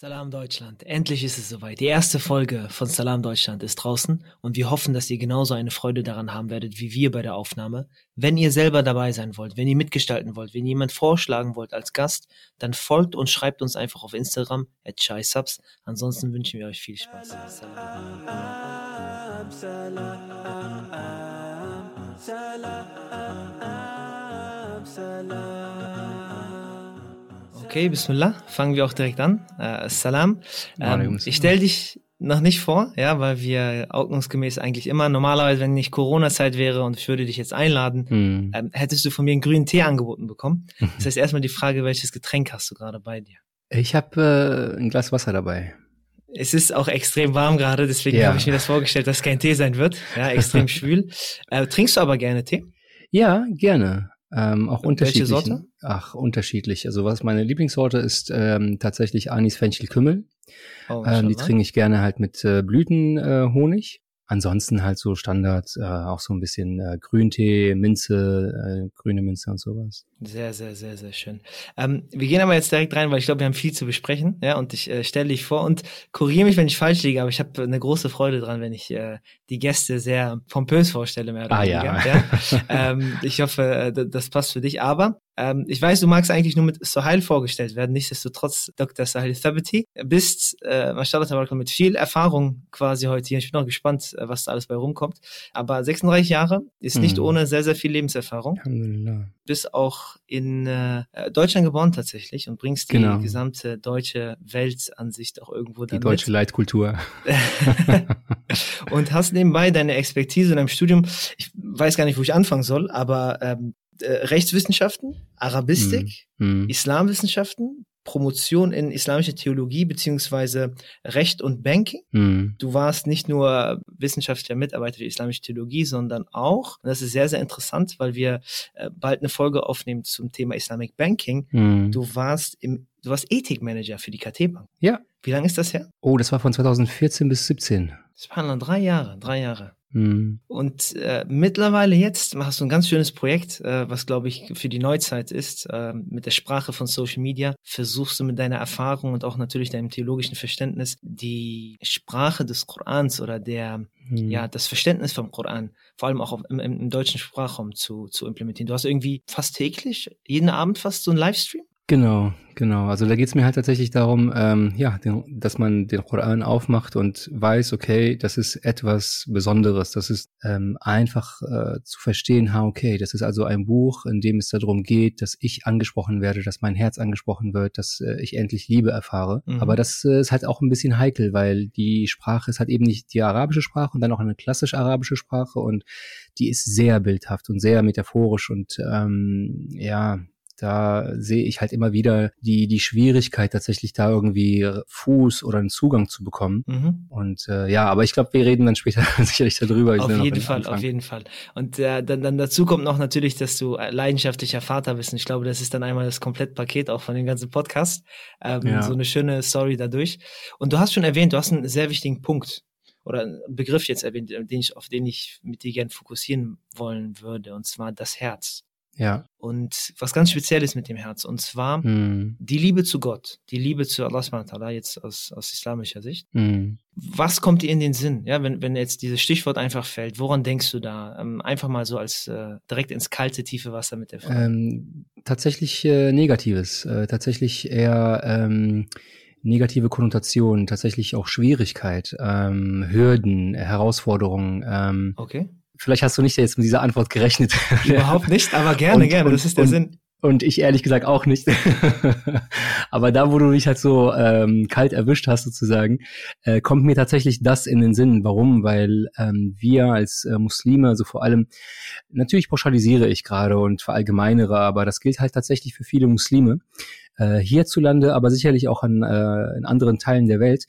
Salam Deutschland. Endlich ist es soweit. Die erste Folge von Salam Deutschland ist draußen und wir hoffen, dass ihr genauso eine Freude daran haben werdet wie wir bei der Aufnahme. Wenn ihr selber dabei sein wollt, wenn ihr mitgestalten wollt, wenn jemand vorschlagen wollt als Gast, dann folgt und schreibt uns einfach auf Instagram at Subs. Ansonsten wünschen wir euch viel Spaß. Salam, salam, salam, Okay, Bismillah. Fangen wir auch direkt an. Äh, Salam. Ähm, ich stelle dich noch nicht vor, ja, weil wir ordnungsgemäß eigentlich immer, normalerweise, wenn nicht Corona-Zeit wäre und ich würde dich jetzt einladen, hm. ähm, hättest du von mir einen grünen Tee angeboten bekommen. Das heißt erstmal die Frage, welches Getränk hast du gerade bei dir? Ich habe äh, ein Glas Wasser dabei. Es ist auch extrem warm gerade, deswegen ja. habe ich mir das vorgestellt, dass kein Tee sein wird. Ja, extrem schwül. Äh, trinkst du aber gerne Tee? Ja, gerne. Ähm, auch unterschiedlich. Welche Sorte? Ach, unterschiedlich. Also was meine Lieblingssorte ist ähm, tatsächlich Anis Fenchel Kümmel. Oh, ähm, die trinke ich gerne halt mit äh, Blütenhonig. Äh, Ansonsten halt so Standard, äh, auch so ein bisschen äh, Grüntee, Minze, äh, grüne Minze und sowas. Sehr, sehr, sehr, sehr schön. Ähm, wir gehen aber jetzt direkt rein, weil ich glaube, wir haben viel zu besprechen. Ja, und ich äh, stelle dich vor und korrigiere mich, wenn ich falsch liege, aber ich habe eine große Freude dran, wenn ich äh, die Gäste sehr pompös vorstelle, mehr oder ah, weniger. Ja. ja? ähm, ich hoffe, äh, das passt für dich. Aber ähm, ich weiß, du magst eigentlich nur mit Sohail vorgestellt werden, nichtsdestotrotz Dr. Sohail Thabiti. Bist, äh, mashallah, mit viel Erfahrung quasi heute hier. Ich bin auch gespannt, äh, was da alles bei rumkommt. Aber 36 Jahre ist nicht mhm. ohne sehr, sehr viel Lebenserfahrung. Alhamdulillah. Bist auch in äh, Deutschland geboren tatsächlich und bringst die genau. gesamte deutsche Weltansicht auch irgendwo Die deutsche mit. Leitkultur. und hast nebenbei deine Expertise in deinem Studium, ich weiß gar nicht, wo ich anfangen soll, aber ähm, äh, Rechtswissenschaften, Arabistik, mm, Islamwissenschaften, Promotion in islamische Theologie beziehungsweise Recht und Banking. Mm. Du warst nicht nur wissenschaftlicher Mitarbeiter für islamische Theologie, sondern auch, und das ist sehr, sehr interessant, weil wir äh, bald eine Folge aufnehmen zum Thema Islamic Banking. Mm. Du warst im, du warst Ethikmanager für die KT Bank. Ja. Wie lange ist das her? Oh, das war von 2014 bis 17. Das waren drei Jahre, drei Jahre. Mhm. Und äh, mittlerweile jetzt machst du ein ganz schönes Projekt, äh, was glaube ich für die Neuzeit ist, äh, mit der Sprache von Social Media. Versuchst du mit deiner Erfahrung und auch natürlich deinem theologischen Verständnis die Sprache des Korans oder der mhm. ja das Verständnis vom Koran vor allem auch im, im, deutschen Sprachraum zu, zu implementieren. Du hast irgendwie fast täglich, jeden Abend fast so ein Livestream? Genau, genau. Also da geht es mir halt tatsächlich darum, ähm, ja, den, dass man den Koran aufmacht und weiß, okay, das ist etwas Besonderes. Das ist ähm, einfach äh, zu verstehen, ha, okay, das ist also ein Buch, in dem es darum geht, dass ich angesprochen werde, dass mein Herz angesprochen wird, dass äh, ich endlich Liebe erfahre. Mhm. Aber das äh, ist halt auch ein bisschen heikel, weil die Sprache ist halt eben nicht die arabische Sprache und dann auch eine klassisch arabische Sprache und die ist sehr bildhaft und sehr metaphorisch und ähm, ja, da sehe ich halt immer wieder die, die Schwierigkeit, tatsächlich da irgendwie Fuß oder einen Zugang zu bekommen. Mhm. Und äh, ja, aber ich glaube, wir reden dann später sicherlich darüber. Auf jeden Fall, Anfang. auf jeden Fall. Und äh, dann, dann dazu kommt noch natürlich, dass du leidenschaftlicher Vater bist. Und ich glaube, das ist dann einmal das Komplettpaket auch von dem ganzen Podcast. Ähm, ja. So eine schöne Story dadurch. Und du hast schon erwähnt, du hast einen sehr wichtigen Punkt oder einen Begriff jetzt erwähnt, den ich, auf den ich mit dir gerne fokussieren wollen würde, und zwar das Herz. Ja. Und was ganz Spezielles mit dem Herz, und zwar mm. die Liebe zu Gott, die Liebe zu Allah subhanahu jetzt aus, aus islamischer Sicht. Mm. Was kommt dir in den Sinn, ja, wenn, wenn jetzt dieses Stichwort einfach fällt? Woran denkst du da? Ähm, einfach mal so als äh, direkt ins kalte, tiefe Wasser mit der Frage. Ähm, tatsächlich äh, Negatives, äh, tatsächlich eher ähm, negative Konnotationen, tatsächlich auch Schwierigkeit, ähm, Hürden, Herausforderungen. Ähm, okay vielleicht hast du nicht jetzt mit dieser Antwort gerechnet. Überhaupt nicht, aber gerne, und, gerne, das ist der und, Sinn. Und ich ehrlich gesagt auch nicht. aber da, wo du mich halt so ähm, kalt erwischt hast sozusagen, äh, kommt mir tatsächlich das in den Sinn. Warum? Weil ähm, wir als äh, Muslime, also vor allem, natürlich pauschalisiere ich gerade und verallgemeinere, aber das gilt halt tatsächlich für viele Muslime äh, hierzulande, aber sicherlich auch an, äh, in anderen Teilen der Welt,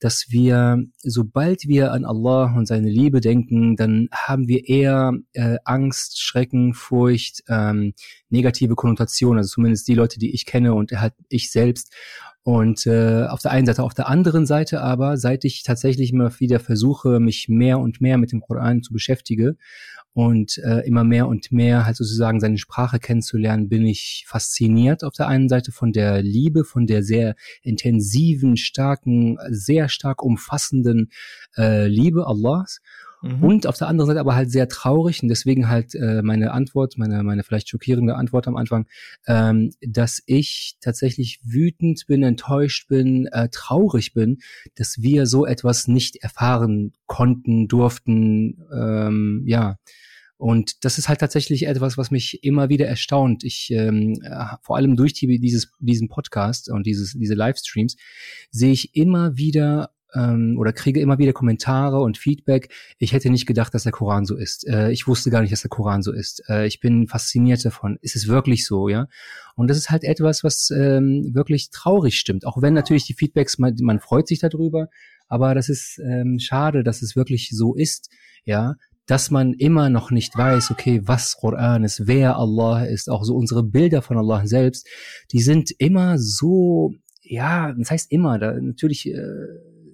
dass wir, sobald wir an Allah und seine Liebe denken, dann haben wir eher äh, Angst, Schrecken, Furcht, ähm, negative Konnotationen, also zumindest die Leute, die ich kenne und halt ich selbst. Und äh, auf der einen Seite, auf der anderen Seite aber, seit ich tatsächlich immer wieder versuche, mich mehr und mehr mit dem Koran zu beschäftigen und äh, immer mehr und mehr halt sozusagen seine Sprache kennenzulernen, bin ich fasziniert auf der einen Seite von der Liebe, von der sehr intensiven, starken, sehr stark umfassenden äh, Liebe Allahs Mhm. Und auf der anderen Seite aber halt sehr traurig und deswegen halt äh, meine Antwort, meine, meine vielleicht schockierende Antwort am Anfang, ähm, dass ich tatsächlich wütend bin, enttäuscht bin, äh, traurig bin, dass wir so etwas nicht erfahren konnten, durften, ähm, ja. Und das ist halt tatsächlich etwas, was mich immer wieder erstaunt. Ich ähm, äh, vor allem durch die, dieses, diesen Podcast und dieses, diese Livestreams sehe ich immer wieder ähm, oder kriege immer wieder Kommentare und Feedback. Ich hätte nicht gedacht, dass der Koran so ist. Äh, ich wusste gar nicht, dass der Koran so ist. Äh, ich bin fasziniert davon. Ist es wirklich so, ja? Und das ist halt etwas, was ähm, wirklich traurig stimmt. Auch wenn natürlich die Feedbacks, man, man freut sich darüber, aber das ist ähm, schade, dass es wirklich so ist, ja, dass man immer noch nicht weiß, okay, was Koran ist, wer Allah ist, auch so unsere Bilder von Allah selbst, die sind immer so, ja, das heißt immer, da natürlich äh,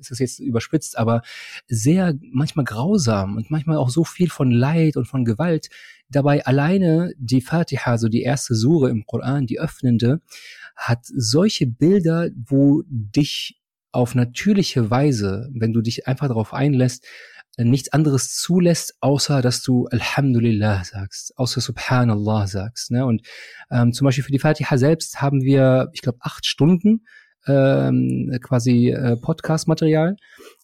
ist das jetzt überspitzt, aber sehr manchmal grausam und manchmal auch so viel von Leid und von Gewalt. Dabei alleine die Fatiha, so die erste Sure im Koran, die öffnende, hat solche Bilder, wo dich auf natürliche Weise, wenn du dich einfach darauf einlässt, nichts anderes zulässt, außer dass du Alhamdulillah sagst, außer Subhanallah sagst. Ne? Und ähm, zum Beispiel für die Fatiha selbst haben wir, ich glaube, acht Stunden ähm, quasi äh, Podcast-Material.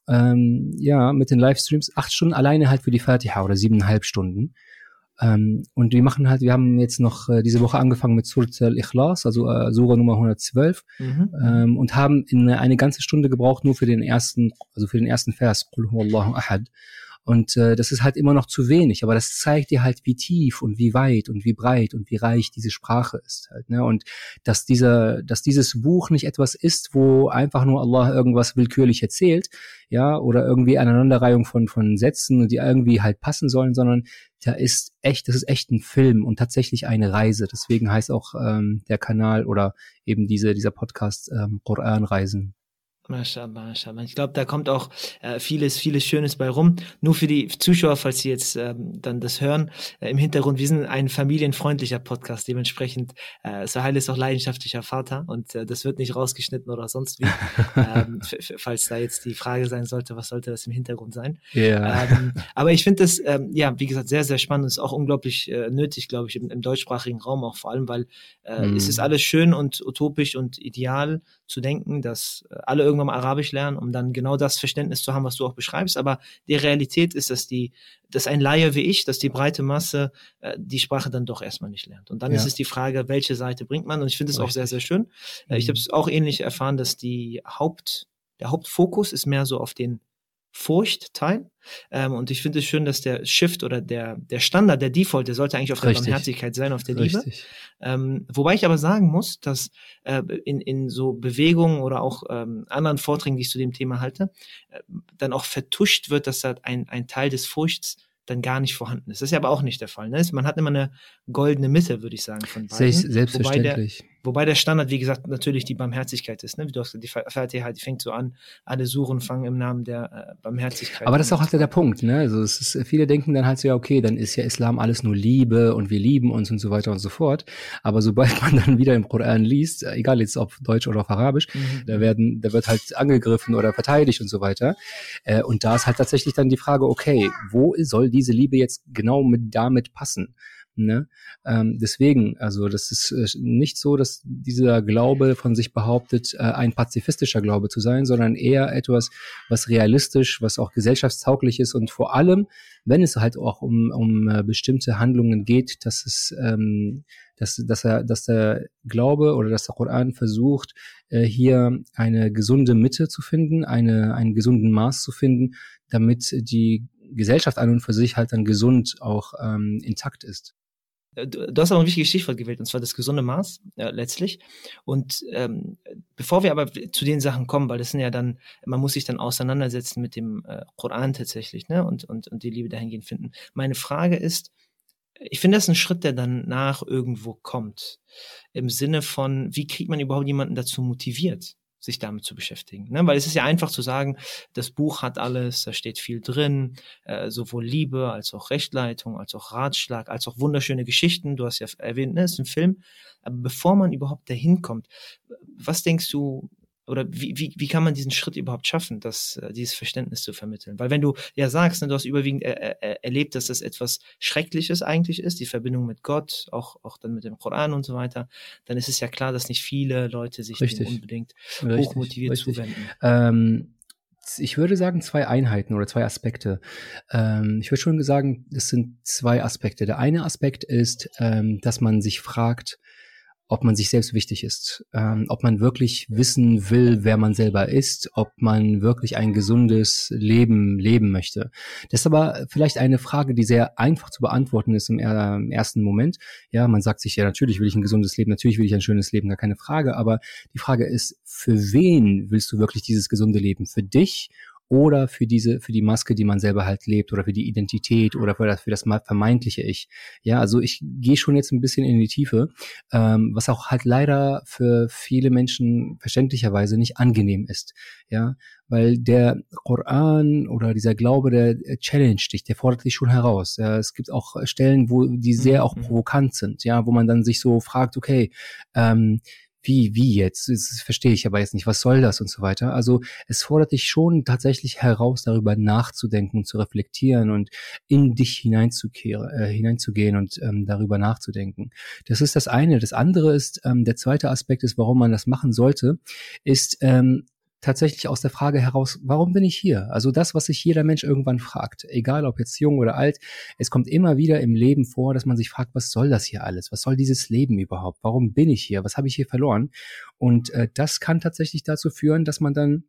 Ähm, ja, mit den Livestreams, acht Stunden alleine halt für die Fatiha oder siebeneinhalb Stunden. Ähm, und wir machen halt, wir haben jetzt noch äh, diese Woche angefangen mit Surat al-Ikhlas, also äh, Sura Nummer 112, mhm. ähm, und haben in eine ganze Stunde gebraucht nur für den ersten, also für den ersten Vers, Qul huwallahu ahad. Und äh, das ist halt immer noch zu wenig, aber das zeigt dir halt, wie tief und wie weit und wie breit und wie reich diese Sprache ist halt. Ne? Und dass dieser, dass dieses Buch nicht etwas ist, wo einfach nur Allah irgendwas willkürlich erzählt, ja, oder irgendwie Aneinanderreihung von von Sätzen, die irgendwie halt passen sollen, sondern da ist echt, das ist echt ein Film und tatsächlich eine Reise. Deswegen heißt auch ähm, der Kanal oder eben diese dieser Podcast ähm, Koran Reisen. Mashallah, mashallah. Ich glaube, da kommt auch äh, vieles, vieles Schönes bei rum. Nur für die Zuschauer, falls sie jetzt ähm, dann das hören, äh, im Hintergrund, wir sind ein familienfreundlicher Podcast. Dementsprechend, äh, Sahel ist auch leidenschaftlicher Vater und äh, das wird nicht rausgeschnitten oder sonst wie. ähm, falls da jetzt die Frage sein sollte, was sollte das im Hintergrund sein? Yeah. Ähm, aber ich finde das, ähm, ja, wie gesagt, sehr, sehr spannend und ist auch unglaublich äh, nötig, glaube ich, im, im deutschsprachigen Raum auch vor allem, weil äh, mm. es ist alles schön und utopisch und ideal zu denken, dass äh, alle irgendwann mal Arabisch lernen, um dann genau das Verständnis zu haben, was du auch beschreibst. Aber die Realität ist, dass die, dass ein Laie wie ich, dass die breite Masse äh, die Sprache dann doch erstmal nicht lernt. Und dann ja. ist es die Frage, welche Seite bringt man? Und ich finde es auch sehr, sehr schön. Äh, ich habe es auch ähnlich erfahren, dass die Haupt, der Hauptfokus ist mehr so auf den Furchtteil. Ähm, und ich finde es schön, dass der Shift oder der, der Standard, der Default, der sollte eigentlich auf Richtig. der Barmherzigkeit sein, auf der Liebe. Ähm, wobei ich aber sagen muss, dass äh, in, in so Bewegungen oder auch ähm, anderen Vorträgen, die ich zu dem Thema halte, äh, dann auch vertuscht wird, dass da ein, ein Teil des Furchts dann gar nicht vorhanden ist. Das ist ja aber auch nicht der Fall. Ne? Man hat immer eine goldene Mitte, würde ich sagen, von beiden. Selbstverständlich. Wobei der, wobei der Standard, wie gesagt, natürlich die Barmherzigkeit ist. Ne? Wie du hast die Fatiha, die fängt so an, alle suchen, fangen im Namen der äh, Barmherzigkeit. Aber das ist auch halt der Punkt. Ne? Also es ist, viele denken dann halt so, ja, okay, dann ist ja Islam alles nur Liebe und wir lieben uns und so weiter und so fort. Aber sobald man dann wieder im Koran liest, egal jetzt auf Deutsch oder auf Arabisch, mhm. da werden, da wird halt angegriffen oder verteidigt und so weiter. Äh, und da ist halt tatsächlich dann die Frage, okay, wo soll diese Liebe jetzt genau mit damit passen? Ne? Ähm, deswegen, also das ist äh, nicht so, dass dieser Glaube von sich behauptet, äh, ein pazifistischer Glaube zu sein, sondern eher etwas, was realistisch, was auch gesellschaftstauglich ist und vor allem, wenn es halt auch um, um äh, bestimmte Handlungen geht, dass es ähm, dass, dass er, dass der Glaube oder dass der Koran versucht, äh, hier eine gesunde Mitte zu finden, eine, einen gesunden Maß zu finden, damit die Gesellschaft an und für sich halt dann gesund auch ähm, intakt ist. Äh, du hast auch ein wichtiges Stichwort gewählt, und zwar das gesunde Maß, ja, letztlich. Und ähm, bevor wir aber zu den Sachen kommen, weil das sind ja dann, man muss sich dann auseinandersetzen mit dem äh, Koran tatsächlich, ne, und, und, und die Liebe dahingehend finden. Meine Frage ist, ich finde das ein Schritt, der dann nach irgendwo kommt. Im Sinne von, wie kriegt man überhaupt jemanden dazu motiviert? Sich damit zu beschäftigen. Ne? Weil es ist ja einfach zu sagen, das Buch hat alles, da steht viel drin, äh, sowohl Liebe als auch Rechtleitung, als auch Ratschlag, als auch wunderschöne Geschichten. Du hast ja erwähnt, ne, es ist ein Film. Aber bevor man überhaupt dahin kommt, was denkst du, oder wie, wie, wie kann man diesen Schritt überhaupt schaffen, das, äh, dieses Verständnis zu vermitteln? Weil wenn du ja sagst, ne, du hast überwiegend er, er, erlebt, dass das etwas Schreckliches eigentlich ist, die Verbindung mit Gott, auch, auch dann mit dem Koran und so weiter, dann ist es ja klar, dass nicht viele Leute sich unbedingt richtig, hochmotiviert richtig. zuwenden. Ähm ich würde sagen zwei Einheiten oder zwei Aspekte. Ähm, ich würde schon sagen, es sind zwei Aspekte. Der eine Aspekt ist, ähm, dass man sich fragt, ob man sich selbst wichtig ist, ähm, ob man wirklich wissen will, wer man selber ist, ob man wirklich ein gesundes Leben leben möchte. Das ist aber vielleicht eine Frage, die sehr einfach zu beantworten ist im, äh, im ersten Moment. Ja, man sagt sich ja, natürlich will ich ein gesundes Leben, natürlich will ich ein schönes Leben, gar keine Frage. Aber die Frage ist, für wen willst du wirklich dieses gesunde Leben? Für dich oder für diese, für die Maske, die man selber halt lebt oder für die Identität oder für das, für das vermeintliche Ich. Ja, also ich gehe schon jetzt ein bisschen in die Tiefe, ähm, was auch halt leider für viele Menschen verständlicherweise nicht angenehm ist. Ja, weil der Koran oder dieser Glaube, der challenge dich, der fordert dich schon heraus. Ja, es gibt auch Stellen, wo die sehr auch mhm. provokant sind, ja, wo man dann sich so fragt, okay, ähm, wie, wie jetzt? Das verstehe ich aber jetzt nicht. Was soll das und so weiter? Also es fordert dich schon tatsächlich heraus, darüber nachzudenken und zu reflektieren und in dich hineinzukehren, äh, hineinzugehen und ähm, darüber nachzudenken. Das ist das eine. Das andere ist, ähm, der zweite Aspekt ist, warum man das machen sollte, ist, ähm, tatsächlich aus der Frage heraus, warum bin ich hier? Also das, was sich jeder Mensch irgendwann fragt, egal ob jetzt jung oder alt, es kommt immer wieder im Leben vor, dass man sich fragt, was soll das hier alles? Was soll dieses Leben überhaupt? Warum bin ich hier? Was habe ich hier verloren? Und äh, das kann tatsächlich dazu führen, dass man dann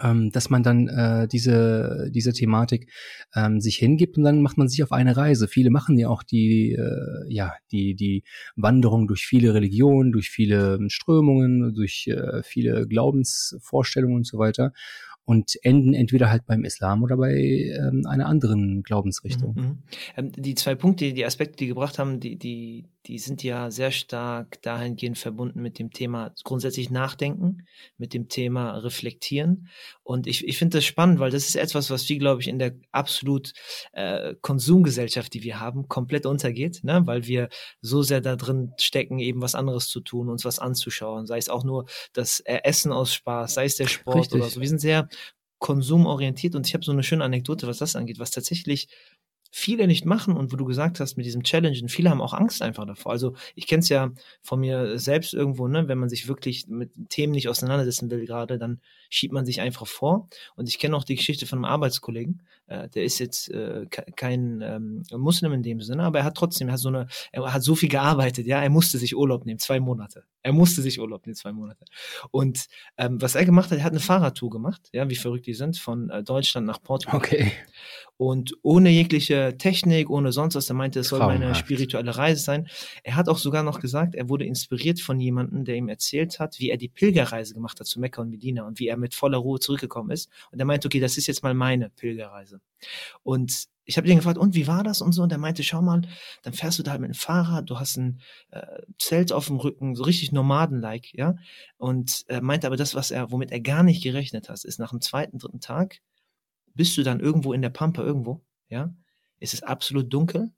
ähm, dass man dann äh, diese, diese Thematik ähm, sich hingibt und dann macht man sich auf eine Reise. Viele machen ja auch die, äh, ja, die, die Wanderung durch viele Religionen, durch viele Strömungen, durch äh, viele Glaubensvorstellungen und so weiter und enden entweder halt beim Islam oder bei ähm, einer anderen Glaubensrichtung. Mhm. mhm. Ähm, die zwei Punkte, die Aspekte, die gebracht haben, die, die, die sind ja sehr stark dahingehend verbunden mit dem Thema grundsätzlich Nachdenken, mit dem Thema Reflektieren. Und ich, ich finde das spannend, weil das ist etwas, was wir, glaube ich, in der absolut äh, Konsumgesellschaft, die wir haben, komplett untergeht, ne? weil wir so sehr da drin stecken, eben was anderes zu tun, uns was anzuschauen, sei es auch nur das Essen aus Spaß, sei es der Sport Richtig. oder so. Wir sind sehr konsumorientiert und ich habe so eine schöne Anekdote, was das angeht, was tatsächlich viele nicht machen und wo du gesagt hast mit diesem Challengen, viele haben auch Angst einfach davor. Also ich kenne es ja von mir selbst irgendwo, ne, wenn man sich wirklich mit Themen nicht auseinandersetzen will gerade, dann schiebt man sich einfach vor. Und ich kenne auch die Geschichte von einem Arbeitskollegen, äh, der ist jetzt äh, kein ähm, Muslim in dem Sinne, aber er hat trotzdem, er hat so eine, er hat so viel gearbeitet, ja, er musste sich Urlaub nehmen, zwei Monate. Er musste sich Urlaub nehmen, zwei Monate. Und ähm, was er gemacht hat, er hat eine Fahrradtour gemacht, ja, wie verrückt die sind, von äh, Deutschland nach Portugal. Okay. Und ohne jegliche Technik, ohne sonst was, er meinte, es soll Traumhaft. meine spirituelle Reise sein. Er hat auch sogar noch gesagt, er wurde inspiriert von jemandem, der ihm erzählt hat, wie er die Pilgerreise gemacht hat zu Mekka und Medina und wie er mit voller Ruhe zurückgekommen ist. Und er meinte, okay, das ist jetzt mal meine Pilgerreise. Und ich habe ihn gefragt, und wie war das und so? Und er meinte, schau mal, dann fährst du da halt mit dem Fahrrad, du hast ein äh, Zelt auf dem Rücken, so richtig Nomaden-like, ja. Und er meinte aber das, was er, womit er gar nicht gerechnet hat, ist nach dem zweiten, dritten Tag bist du dann irgendwo in der Pampa irgendwo, ja? Es ist absolut dunkel.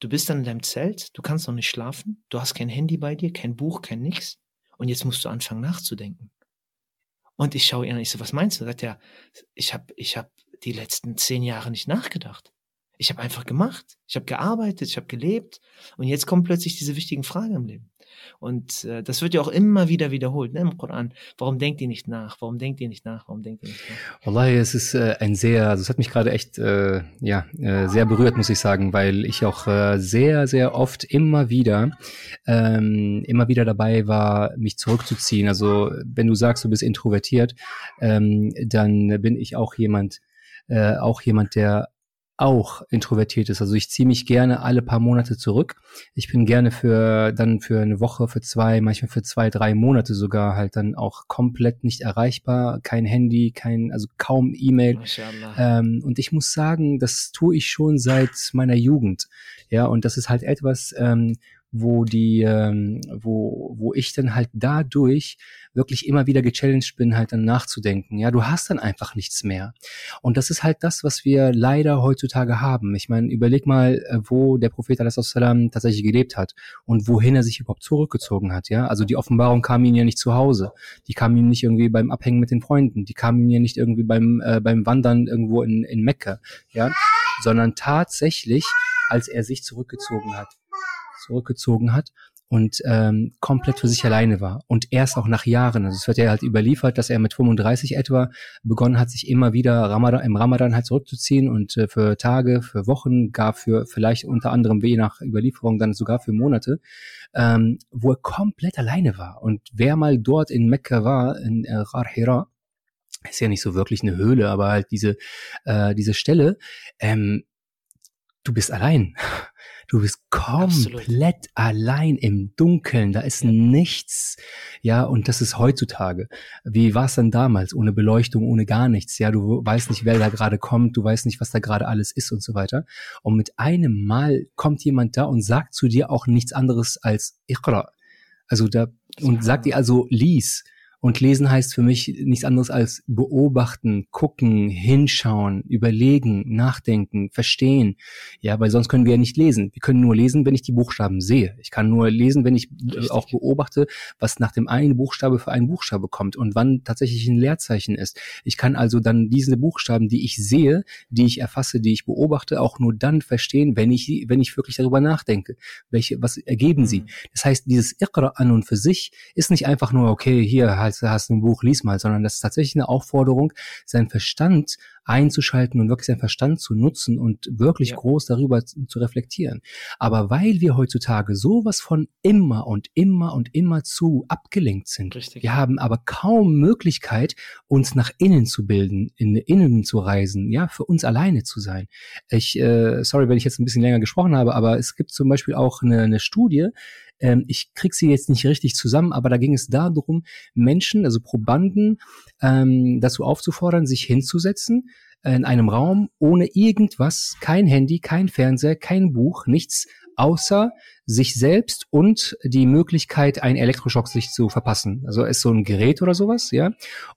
Du bist dann in deinem Zelt, du kannst noch nicht schlafen, du hast kein Handy bei dir, kein Buch, kein nix. Und jetzt musst du anfangen nachzudenken. Und ich schaue ihn an, ich so, was meinst du? Sagt er, ich habe ich hab die letzten zehn Jahre nicht nachgedacht. Ich habe einfach gemacht. Ich habe gearbeitet, ich habe gelebt. Und jetzt kommen plötzlich diese wichtigen Fragen im Leben. Und äh, das wird ja auch immer wieder wiederholt ne, im Koran. Warum denkt ihr nicht nach? Warum denkt ihr nicht nach? Warum denkt ihr nicht nach? Wallahi, es ist äh, ein sehr, also es hat mich gerade echt äh, ja, äh, sehr berührt, muss ich sagen, weil ich auch äh, sehr, sehr oft immer wieder, ähm, immer wieder dabei war, mich zurückzuziehen. Also wenn du sagst, du bist introvertiert, ähm, dann bin ich auch jemand, äh, auch jemand, der auch introvertiert ist. Also ich ziehe mich gerne alle paar Monate zurück. Ich bin gerne für dann für eine Woche, für zwei, manchmal für zwei, drei Monate sogar halt dann auch komplett nicht erreichbar. Kein Handy, kein, also kaum E-Mail. Ähm, und ich muss sagen, das tue ich schon seit meiner Jugend. Ja, und das ist halt etwas, ähm, wo die, ähm, wo, wo ich dann halt dadurch wirklich immer wieder gechallenged bin, halt dann nachzudenken. Ja, du hast dann einfach nichts mehr. Und das ist halt das, was wir leider heutzutage haben. Ich meine, überleg mal, äh, wo der Prophet salam tatsächlich gelebt hat und wohin er sich überhaupt zurückgezogen hat. Ja, also die Offenbarung kam ihm ja nicht zu Hause. Die kam ihm nicht irgendwie beim Abhängen mit den Freunden. Die kam ihm ja nicht irgendwie beim, äh, beim Wandern irgendwo in, in Mekka. Ja, sondern tatsächlich, als er sich zurückgezogen hat zurückgezogen hat und ähm, komplett für sich alleine war. Und erst auch nach Jahren, also es wird ja halt überliefert, dass er mit 35 etwa begonnen hat, sich immer wieder Ramadan, im Ramadan halt zurückzuziehen und äh, für Tage, für Wochen, gar für vielleicht unter anderem je nach Überlieferung dann sogar für Monate, ähm, wo er komplett alleine war. Und wer mal dort in Mekka war, in äh, Rar ist ja nicht so wirklich eine Höhle, aber halt diese, äh, diese Stelle, ähm, du bist allein. Du bist komplett Absolut. allein im Dunkeln. Da ist ja. nichts. Ja, und das ist heutzutage. Wie war es denn damals? Ohne Beleuchtung, ohne gar nichts. Ja, du weißt nicht, wer da gerade kommt. Du weißt nicht, was da gerade alles ist und so weiter. Und mit einem Mal kommt jemand da und sagt zu dir auch nichts anderes als Iqra. Also da, und sagt dir also, lies. Und lesen heißt für mich nichts anderes als beobachten, gucken, hinschauen, überlegen, nachdenken, verstehen. Ja, weil sonst können wir ja nicht lesen. Wir können nur lesen, wenn ich die Buchstaben sehe. Ich kann nur lesen, wenn ich äh, Richtig. auch beobachte, was nach dem einen Buchstabe für einen Buchstabe kommt und wann tatsächlich ein Leerzeichen ist. Ich kann also dann diese Buchstaben, die ich sehe, die ich erfasse, die ich beobachte, auch nur dann verstehen, wenn ich, wenn ich wirklich darüber nachdenke. Welche, was ergeben sie? Mhm. Das heißt, dieses Iqra an und für sich ist nicht einfach nur, okay, hier halt als hast ein Buch, lies mal, sondern das ist tatsächlich eine Aufforderung, seinen Verstand einzuschalten und wirklich seinen Verstand zu nutzen und wirklich ja. groß darüber zu reflektieren. Aber weil wir heutzutage sowas von immer und immer und immer zu abgelenkt sind, Richtig. wir haben aber kaum Möglichkeit, uns nach innen zu bilden, in innen zu reisen, ja, für uns alleine zu sein. Ich, äh, sorry, wenn ich jetzt ein bisschen länger gesprochen habe, aber es gibt zum Beispiel auch eine, eine Studie, ähm, ich krieg sie jetzt nicht richtig zusammen, aber da ging es darum, Menschen, also Probanden, ähm, dazu aufzufordern, sich hinzusetzen äh, in einem Raum ohne irgendwas, kein Handy, kein Fernseher, kein Buch, nichts außer sich selbst und die Möglichkeit, einen Elektroschock sich zu verpassen. Also ist so ein Gerät oder sowas, ja.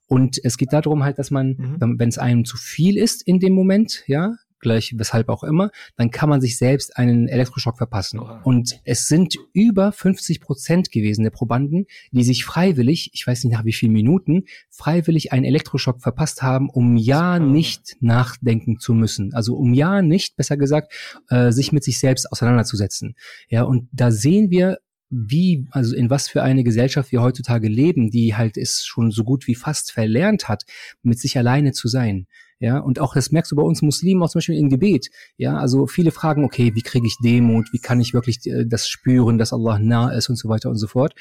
Und es geht darum halt, dass man, mhm. wenn es einem zu viel ist in dem Moment, ja, gleich weshalb auch immer, dann kann man sich selbst einen Elektroschock verpassen. Oha. Und es sind über 50 Prozent gewesen der Probanden, die sich freiwillig, ich weiß nicht nach wie vielen Minuten, freiwillig einen Elektroschock verpasst haben, um ja nicht nachdenken zu müssen. Also um ja nicht, besser gesagt, äh, sich mit sich selbst auseinanderzusetzen. Ja, und da sehen wir, wie, also in was für eine Gesellschaft wir heutzutage leben, die halt es schon so gut wie fast verlernt hat, mit sich alleine zu sein. Ja, und auch das merkst du bei uns Muslimen auch zum Beispiel im Gebet. Ja, also viele fragen, okay, wie kriege ich Demut? Wie kann ich wirklich äh, das spüren, dass Allah nah ist und so weiter und so fort.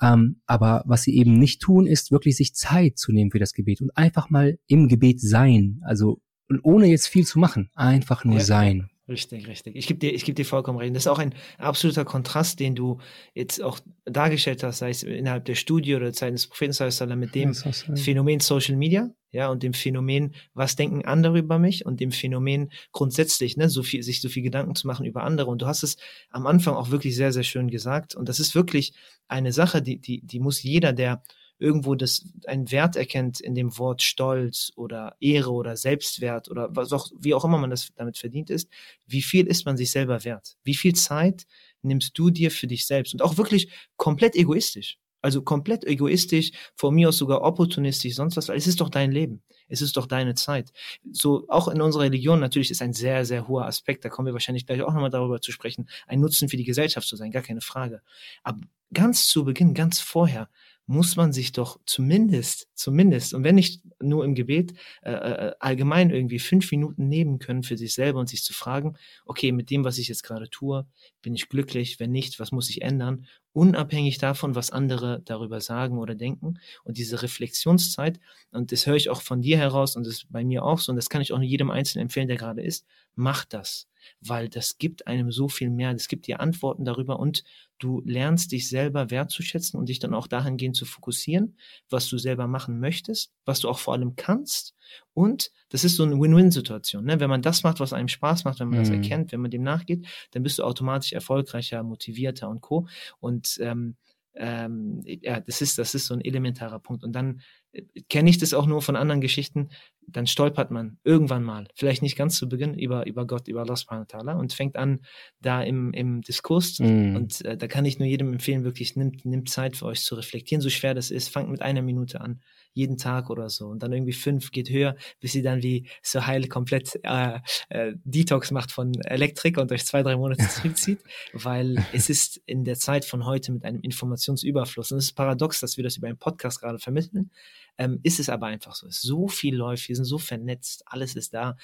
Ähm, aber was sie eben nicht tun, ist wirklich sich Zeit zu nehmen für das Gebet und einfach mal im Gebet sein. Also, und ohne jetzt viel zu machen, einfach nur ja. sein. Richtig, richtig. Ich gebe dir, ich geb dir vollkommen recht. Das ist auch ein absoluter Kontrast, den du jetzt auch dargestellt hast, sei es innerhalb der Studie oder Zeit des Propheten mit dem Phänomen Social Media, ja, und dem Phänomen, was denken andere über mich und dem Phänomen grundsätzlich, ne, so viel, sich so viel Gedanken zu machen über andere. Und du hast es am Anfang auch wirklich sehr, sehr schön gesagt. Und das ist wirklich eine Sache, die, die, die muss jeder, der irgendwo das einen Wert erkennt in dem Wort Stolz oder Ehre oder Selbstwert oder was auch, wie auch immer man das damit verdient ist, wie viel ist man sich selber wert? Wie viel Zeit nimmst du dir für dich selbst? Und auch wirklich komplett egoistisch. Also komplett egoistisch, von mir aus sogar opportunistisch, sonst was, weil es ist doch dein Leben. Es ist doch deine Zeit. So, auch in unserer Religion natürlich ist ein sehr, sehr hoher Aspekt, da kommen wir wahrscheinlich gleich auch nochmal darüber zu sprechen, ein Nutzen für die Gesellschaft zu sein, gar keine Frage. Aber ganz zu Beginn, ganz vorher, muss man sich doch zumindest, zumindest, und wenn nicht nur im Gebet, äh, äh, allgemein irgendwie fünf Minuten nehmen können für sich selber und sich zu fragen, okay, mit dem, was ich jetzt gerade tue, bin ich glücklich, wenn nicht, was muss ich ändern, unabhängig davon, was andere darüber sagen oder denken. Und diese Reflexionszeit, und das höre ich auch von dir heraus und das ist bei mir auch so, und das kann ich auch jedem Einzelnen empfehlen, der gerade ist, mach das weil das gibt einem so viel mehr. Das gibt dir Antworten darüber und du lernst dich selber wertzuschätzen und dich dann auch dahingehend zu fokussieren, was du selber machen möchtest, was du auch vor allem kannst Und das ist so eine Win-Win-Situation. Ne? Wenn man das macht, was einem Spaß macht, wenn man mhm. das erkennt, wenn man dem nachgeht, dann bist du automatisch erfolgreicher, motivierter und co. Und ähm, ähm, ja, das ist, das ist so ein elementarer Punkt. Und dann äh, kenne ich das auch nur von anderen Geschichten, dann stolpert man irgendwann mal, vielleicht nicht ganz zu Beginn, über, über Gott, über Allah subhanahu wa ta'ala und fängt an, da im, im Diskurs, mm. und äh, da kann ich nur jedem empfehlen, wirklich nimmt, nimmt Zeit für euch zu reflektieren, so schwer das ist, fangt mit einer Minute an jeden Tag oder so. Und dann irgendwie fünf geht höher, bis sie dann wie Suhail komplett äh, äh, Detox macht von Elektrik und euch zwei, drei Monate zurückzieht, weil es ist in der Zeit von heute mit einem Informationsüberfluss, und es ist paradox, dass wir das über einen Podcast gerade vermitteln, ähm, ist es aber einfach so. Es so viel läuft, wir sind so vernetzt, alles ist da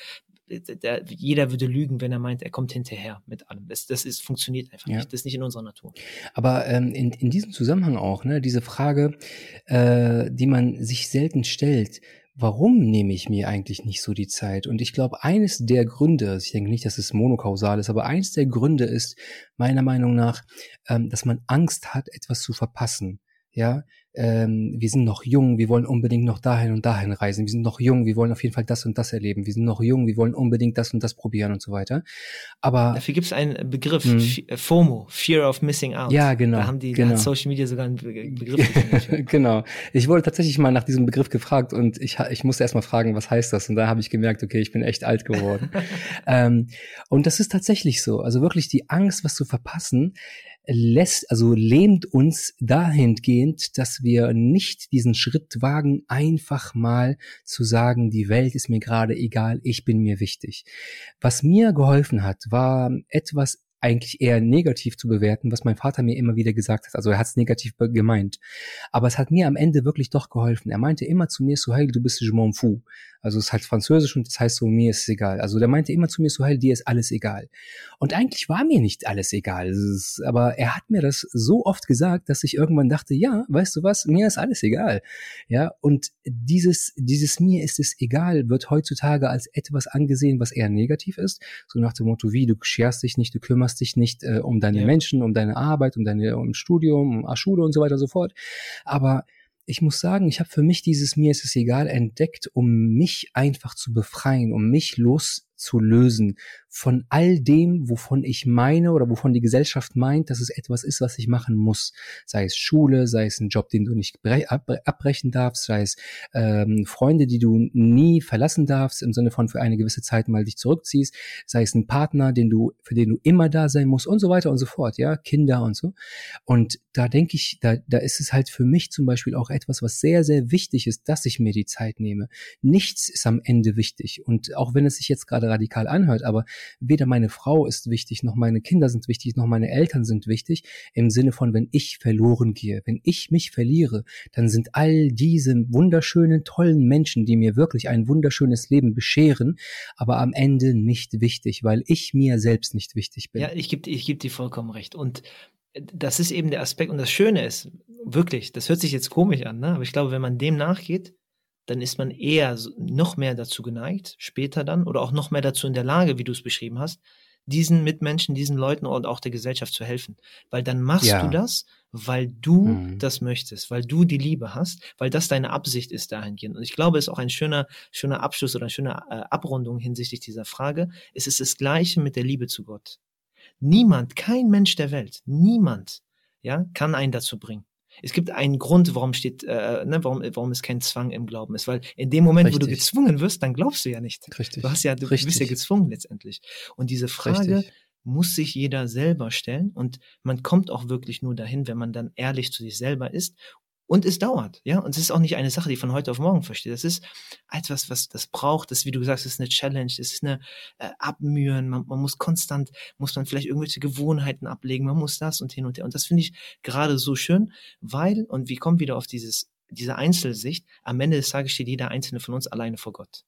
der, jeder würde lügen, wenn er meint, er kommt hinterher mit allem. Das, das ist, funktioniert einfach ja. nicht. Das ist nicht in unserer Natur. Aber ähm, in, in diesem Zusammenhang auch, ne, diese Frage, äh, die man sich selten stellt, warum nehme ich mir eigentlich nicht so die Zeit? Und ich glaube, eines der Gründe, ich denke nicht, dass es monokausal ist, aber eines der Gründe ist meiner Meinung nach, ähm, dass man Angst hat, etwas zu verpassen. Ja, ähm, wir sind noch jung, wir wollen unbedingt noch dahin und dahin reisen, wir sind noch jung, wir wollen auf jeden Fall das und das erleben, wir sind noch jung, wir wollen unbedingt das und das probieren und so weiter. Aber dafür gibt es einen Begriff, mh. Hm. FOMO, Fear of Missing Out. Ja, genau. Da haben die genau. Social Media sogar einen Begriff. genau. Ich wurde tatsächlich mal nach diesem Begriff gefragt und ich, ich musste erst mal fragen, was heißt das? Und da habe ich gemerkt, okay, ich bin echt alt geworden. ähm, und das ist tatsächlich so. Also wirklich die Angst, was zu verpassen, lässt, also lähmt uns dahingehend, dass wir nicht diesen Schritt wagen, einfach mal zu sagen, die Welt ist mir gerade egal, ich bin mir wichtig. Was mir geholfen hat, war etwas eigentlich eher negativ zu bewerten, was mein Vater mir immer wieder gesagt hat. Also er hat es negativ gemeint. Aber es hat mir am Ende wirklich doch geholfen. Er meinte immer zu mir, Suhail, du bist je m'en fou. Also es ist halt französisch und das heißt so, mir ist es egal. Also der meinte immer zu mir, Suhail, dir ist alles egal. Und eigentlich war mir nicht alles egal. Ist, aber er hat mir das so oft gesagt, dass ich irgendwann dachte, ja, weißt du was, mir ist alles egal. Ja, und dieses, dieses mir ist es egal wird heutzutage als etwas angesehen, was eher negativ ist. So nach dem Motto, wie, du scherst dich nicht, du kümmerst dich nicht äh, um deine ja. Menschen, um deine Arbeit, um deine um Studium, um Schule und so weiter und so fort. Aber ich muss sagen, ich habe für mich dieses mir ist es egal entdeckt, um mich einfach zu befreien, um mich loszulösen von all dem, wovon ich meine oder wovon die Gesellschaft meint, dass es etwas ist, was ich machen muss. Sei es Schule, sei es ein Job, den du nicht abbrechen darfst, sei es ähm, Freunde, die du nie verlassen darfst, im Sinne von für eine gewisse Zeit mal dich zurückziehst, sei es ein Partner, den du, für den du immer da sein musst und so weiter und so fort, ja, Kinder und so. Und da denke ich, da, da ist es halt für mich zum Beispiel auch etwas, was sehr, sehr wichtig ist, dass ich mir die Zeit nehme. Nichts ist am Ende wichtig. Und auch wenn es sich jetzt gerade radikal anhört, aber weder meine Frau ist wichtig, noch meine Kinder sind wichtig, noch meine Eltern sind wichtig, im Sinne von, wenn ich verloren gehe, wenn ich mich verliere, dann sind all diese wunderschönen, tollen Menschen, die mir wirklich ein wunderschönes Leben bescheren, aber am Ende nicht wichtig, weil ich mir selbst nicht wichtig bin. Ja, ich gebe ich geb dir vollkommen recht. Und das ist eben der Aspekt. Und das Schöne ist, wirklich, das hört sich jetzt komisch an, ne? aber ich glaube, wenn man dem nachgeht, dann ist man eher noch mehr dazu geneigt, später dann, oder auch noch mehr dazu in der Lage, wie du es beschrieben hast, diesen Mitmenschen, diesen Leuten und auch der Gesellschaft zu helfen. Weil dann machst ja. du das, weil du mhm. das möchtest, weil du die Liebe hast, weil das deine Absicht ist dahingehend. Und ich glaube, es ist auch ein schöner, schöner Abschluss oder eine schöne äh, Abrundung hinsichtlich dieser Frage. Es ist das Gleiche mit der Liebe zu Gott. Niemand, kein Mensch der Welt, niemand, ja, kann einen dazu bringen es gibt einen Grund, warum steht, äh, ne, warum, warum es kein Zwang im Glauben ist, weil in dem Moment, Richtig. wo du gezwungen wirst, dann glaubst du ja nicht. Richtig. Du hast ja, du Richtig. bist ja gezwungen letztendlich. Und diese Frage Richtig. muss sich jeder selber stellen und man kommt auch wirklich nur dahin, wenn man dann ehrlich zu sich selber ist und es dauert, ja. Und es ist auch nicht eine Sache, die von heute auf morgen versteht. Das ist etwas, was das braucht. Das, wie du gesagt hast, ist eine Challenge. Das ist eine äh, Abmühen. Man, man muss konstant, muss man vielleicht irgendwelche Gewohnheiten ablegen. Man muss das und hin und her. Und das finde ich gerade so schön, weil, und wir kommen wieder auf dieses diese Einzelsicht, am Ende des Tages steht jeder einzelne von uns alleine vor Gott.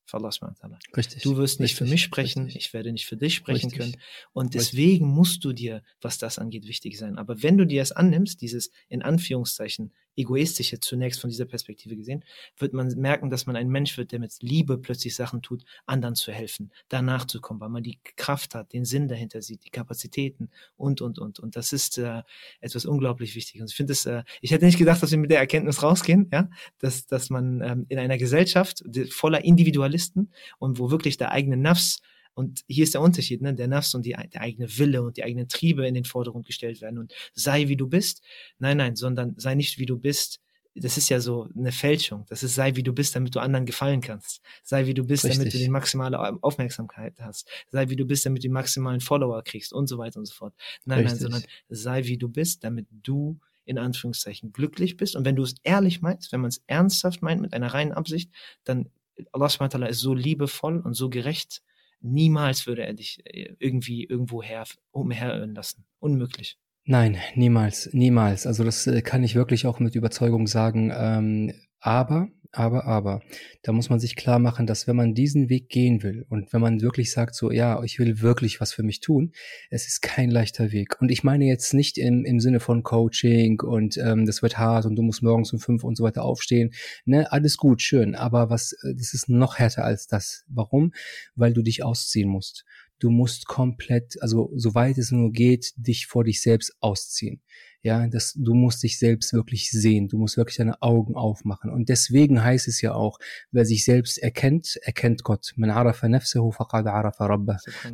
Richtig. Du wirst nicht richtig, für mich sprechen, richtig. ich werde nicht für dich sprechen richtig. können. Und deswegen musst du dir, was das angeht, wichtig sein. Aber wenn du dir es annimmst, dieses in Anführungszeichen Egoistische zunächst von dieser Perspektive gesehen, wird man merken, dass man ein Mensch wird, der mit Liebe plötzlich Sachen tut, anderen zu helfen, danach zu kommen, weil man die Kraft hat, den Sinn dahinter sieht, die Kapazitäten und, und, und. Und das ist äh, etwas unglaublich wichtig. Und ich finde es, äh, ich hätte nicht gedacht, dass wir mit der Erkenntnis rausgehen, ja, dass, dass man ähm, in einer Gesellschaft voller Individualisten und wo wirklich der eigene Nafs und hier ist der Unterschied, ne? der Nafs und die, der eigene Wille und die eigenen Triebe in den Vordergrund gestellt werden und sei wie du bist. Nein, nein, sondern sei nicht wie du bist. Das ist ja so eine Fälschung. Das ist sei wie du bist, damit du anderen gefallen kannst. Sei wie du bist, Richtig. damit du die maximale Aufmerksamkeit hast. Sei wie du bist, damit du die maximalen Follower kriegst und so weiter und so fort. Nein, Richtig. nein, sondern sei wie du bist, damit du in Anführungszeichen glücklich bist. Und wenn du es ehrlich meinst, wenn man es ernsthaft meint mit einer reinen Absicht, dann Allah ist so liebevoll und so gerecht, Niemals würde er dich äh, irgendwie irgendwoher umherirren lassen. Unmöglich. Nein, niemals, niemals. Also das äh, kann ich wirklich auch mit Überzeugung sagen. Ähm, aber aber, aber, da muss man sich klar machen, dass wenn man diesen Weg gehen will und wenn man wirklich sagt, so, ja, ich will wirklich was für mich tun, es ist kein leichter Weg. Und ich meine jetzt nicht im, im Sinne von Coaching und ähm, das wird hart und du musst morgens um fünf und so weiter aufstehen. Ne, alles gut, schön. Aber was, äh, das ist noch härter als das. Warum? Weil du dich ausziehen musst. Du musst komplett, also soweit es nur geht, dich vor dich selbst ausziehen. Ja, das, du musst dich selbst wirklich sehen. Du musst wirklich deine Augen aufmachen. Und deswegen heißt es ja auch, wer sich selbst erkennt, erkennt Gott.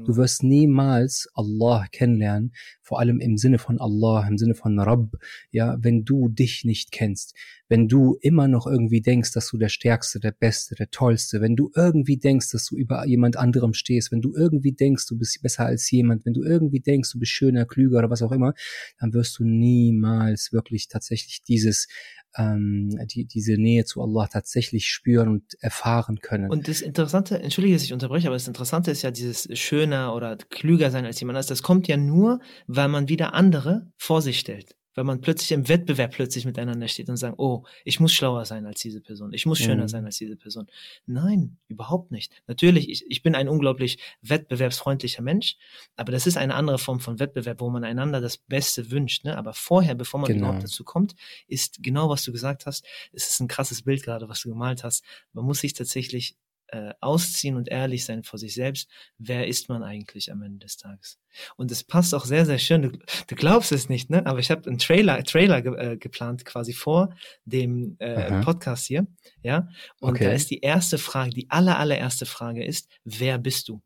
Du wirst niemals Allah kennenlernen, vor allem im Sinne von Allah, im Sinne von Rabb, ja, wenn du dich nicht kennst wenn du immer noch irgendwie denkst, dass du der Stärkste, der Beste, der Tollste, wenn du irgendwie denkst, dass du über jemand anderem stehst, wenn du irgendwie denkst, du bist besser als jemand, wenn du irgendwie denkst, du bist schöner, klüger oder was auch immer, dann wirst du niemals wirklich tatsächlich dieses ähm, die, diese Nähe zu Allah tatsächlich spüren und erfahren können. Und das Interessante, entschuldige, dass ich unterbreche, aber das Interessante ist ja dieses schöner oder klüger sein als jemand anderes. Das kommt ja nur, weil man wieder andere vor sich stellt weil man plötzlich im Wettbewerb plötzlich miteinander steht und sagt, oh, ich muss schlauer sein als diese Person, ich muss schöner mhm. sein als diese Person. Nein, überhaupt nicht. Natürlich, ich, ich bin ein unglaublich wettbewerbsfreundlicher Mensch, aber das ist eine andere Form von Wettbewerb, wo man einander das Beste wünscht. Ne? Aber vorher, bevor man genau. überhaupt dazu kommt, ist genau, was du gesagt hast, es ist ein krasses Bild gerade, was du gemalt hast. Man muss sich tatsächlich äh, ausziehen und ehrlich sein vor sich selbst, wer ist man eigentlich am Ende des Tages? Und es passt auch sehr, sehr schön. Du, du glaubst es nicht, ne? Aber ich habe einen Trailer, Trailer ge, äh, geplant quasi vor dem äh, Podcast hier, ja. Und okay. da ist die erste Frage, die aller allererste Frage ist: Wer bist du?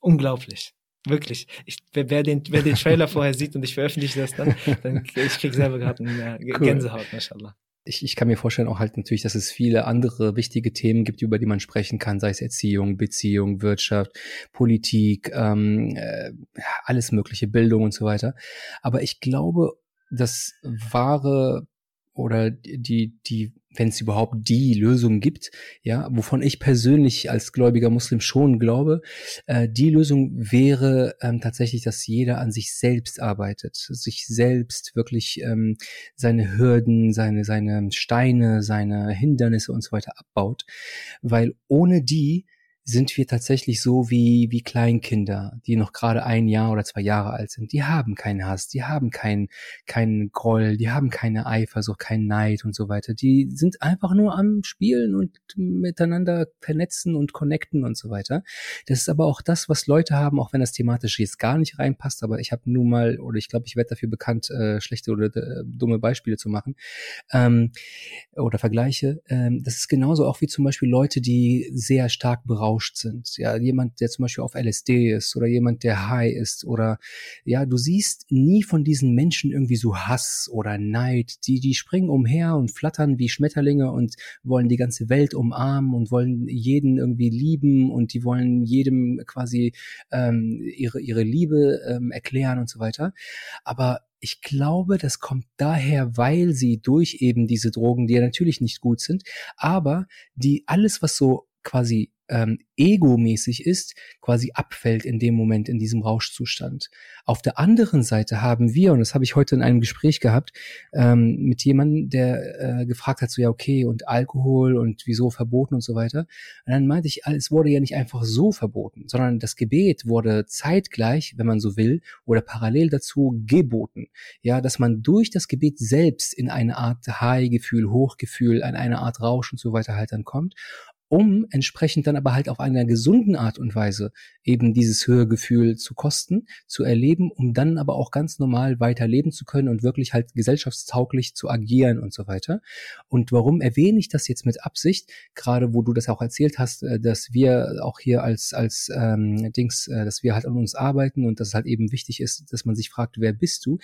Unglaublich. Wirklich. Ich, wer, den, wer den Trailer vorher sieht und ich veröffentliche das dann, dann ich krieg selber gerade eine äh, Gänsehaut, cool. mashallah ich, ich kann mir vorstellen auch halt natürlich, dass es viele andere wichtige Themen gibt, über die man sprechen kann, sei es Erziehung, Beziehung, Wirtschaft, Politik, ähm, äh, alles mögliche, Bildung und so weiter. Aber ich glaube, das wahre oder die, die, wenn es überhaupt die Lösung gibt, ja, wovon ich persönlich als gläubiger Muslim schon glaube, äh, die Lösung wäre ähm, tatsächlich, dass jeder an sich selbst arbeitet, sich selbst wirklich ähm, seine Hürden, seine, seine Steine, seine Hindernisse und so weiter abbaut, weil ohne die sind wir tatsächlich so wie, wie Kleinkinder, die noch gerade ein Jahr oder zwei Jahre alt sind. Die haben keinen Hass, die haben keinen keinen Groll, die haben keine Eifersucht, keinen Neid und so weiter. Die sind einfach nur am Spielen und miteinander vernetzen und connecten und so weiter. Das ist aber auch das, was Leute haben, auch wenn das thematisch jetzt gar nicht reinpasst, aber ich habe nun mal, oder ich glaube, ich werde dafür bekannt, äh, schlechte oder äh, dumme Beispiele zu machen ähm, oder Vergleiche. Ähm, das ist genauso auch wie zum Beispiel Leute, die sehr stark berauschen berauscht sind. Ja, jemand, der zum Beispiel auf LSD ist oder jemand, der high ist oder ja, du siehst nie von diesen Menschen irgendwie so Hass oder Neid. Die, die springen umher und flattern wie Schmetterlinge und wollen die ganze Welt umarmen und wollen jeden irgendwie lieben und die wollen jedem quasi ähm, ihre, ihre Liebe ähm, erklären und so weiter. Aber ich glaube, das kommt daher, weil sie durch eben diese Drogen, die ja natürlich nicht gut sind, aber die alles, was so quasi ähm, egomäßig ist, quasi abfällt in dem Moment, in diesem Rauschzustand. Auf der anderen Seite haben wir, und das habe ich heute in einem Gespräch gehabt, ähm, mit jemandem, der äh, gefragt hat, so ja, okay, und Alkohol und wieso verboten und so weiter. Und dann meinte ich, es wurde ja nicht einfach so verboten, sondern das Gebet wurde zeitgleich, wenn man so will, oder parallel dazu geboten. Ja, dass man durch das Gebet selbst in eine Art High-Gefühl, Hochgefühl, in eine Art Rausch und so weiter halt dann kommt um entsprechend dann aber halt auf einer gesunden Art und Weise eben dieses Höhegefühl zu kosten, zu erleben, um dann aber auch ganz normal weiterleben zu können und wirklich halt gesellschaftstauglich zu agieren und so weiter. Und warum erwähne ich das jetzt mit Absicht? Gerade wo du das auch erzählt hast, äh, dass wir auch hier als als ähm, Dings, äh, dass wir halt an uns arbeiten und dass es halt eben wichtig ist, dass man sich fragt, wer bist du?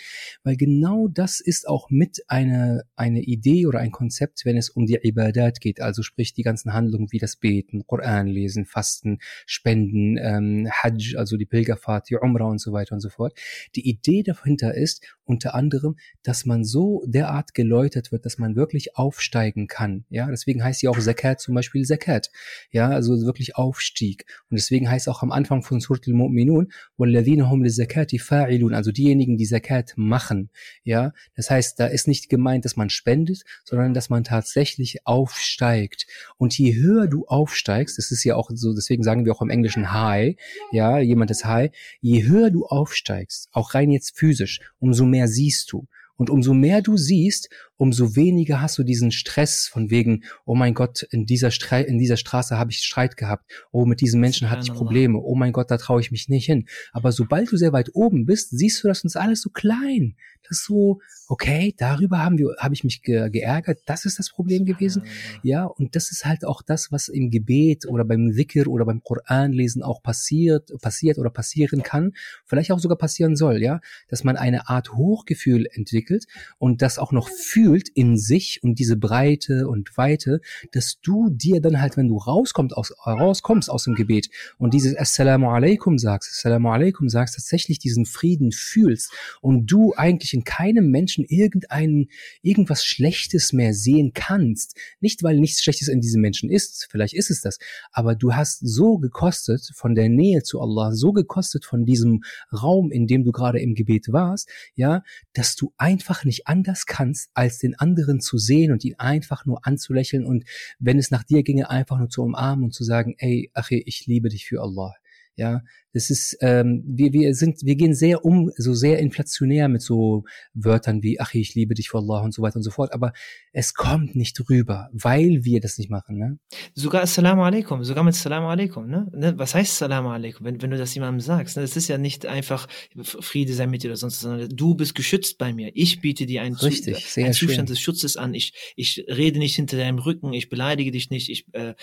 Weil genau das ist auch mit eine eine Idee oder ein Konzept, wenn es um die Ibadat geht, also sprich die ganzen Handlungen wie wie das Beten, Koran lesen, Fasten, Spenden, ähm, Hajj, also die Pilgerfahrt, die Umrah und so weiter und so fort. Die Idee dahinter ist unter anderem, dass man so derart geläutert wird, dass man wirklich aufsteigen kann. Ja, deswegen heißt sie auch Zakat zum Beispiel Zakat. Ja, also wirklich Aufstieg. Und deswegen heißt auch am Anfang von Surat al-Mu'minun, وَالَّذِينَ هُمْ Also diejenigen, die Zakat machen. Ja, das heißt, da ist nicht gemeint, dass man spendet, sondern dass man tatsächlich aufsteigt. Und je höher du aufsteigst, das ist ja auch so, deswegen sagen wir auch im Englischen high, ja, jemand ist high, je höher du aufsteigst, auch rein jetzt physisch, umso mehr siehst du. Und umso mehr du siehst, umso weniger hast du diesen Stress von wegen, oh mein Gott, in dieser, Stre in dieser Straße habe ich Streit gehabt, oh, mit diesen Menschen hatte ich Probleme, oh mein Gott, da traue ich mich nicht hin. Aber sobald du sehr weit oben bist, siehst du das uns alles so klein. Das ist so, okay, darüber haben wir, habe ich mich ge geärgert, das ist das Problem gewesen. Ja, und das ist halt auch das, was im Gebet oder beim Wikr oder beim Koranlesen auch passiert, passiert oder passieren kann, vielleicht auch sogar passieren soll, ja, dass man eine Art Hochgefühl entwickelt und das auch noch fühlt in sich und diese Breite und Weite, dass du dir dann halt, wenn du rauskommst aus, rauskommst aus dem Gebet und dieses Assalamu alaikum sagst, Assalamu alaikum sagst, tatsächlich diesen Frieden fühlst und du eigentlich in keinem Menschen irgendein, irgendwas Schlechtes mehr sehen kannst. Nicht, weil nichts Schlechtes in diesem Menschen ist, vielleicht ist es das, aber du hast so gekostet von der Nähe zu Allah, so gekostet von diesem Raum, in dem du gerade im Gebet warst, ja, dass du einfach nicht anders kannst, als den anderen zu sehen und ihn einfach nur anzulächeln und wenn es nach dir ginge, einfach nur zu umarmen und zu sagen, ey, Achi, ich liebe dich für Allah. Ja, das ist, ähm, wir, wir sind, wir gehen sehr um, so sehr inflationär mit so Wörtern wie, ach, ich liebe dich vor Allah und so weiter und so fort, aber es kommt nicht rüber, weil wir das nicht machen, ne? Sogar Assalamu alaikum, sogar mit Assalamu alaikum, ne? ne? Was heißt Assalamu alaikum, wenn, wenn du das jemandem sagst? Ne? Das ist ja nicht einfach Friede sei mit dir oder sonst, sondern du bist geschützt bei mir. Ich biete dir einen, Richtig, Zu, einen Zustand des Schutzes an. Ich, ich rede nicht hinter deinem Rücken, ich beleidige dich nicht, ich äh,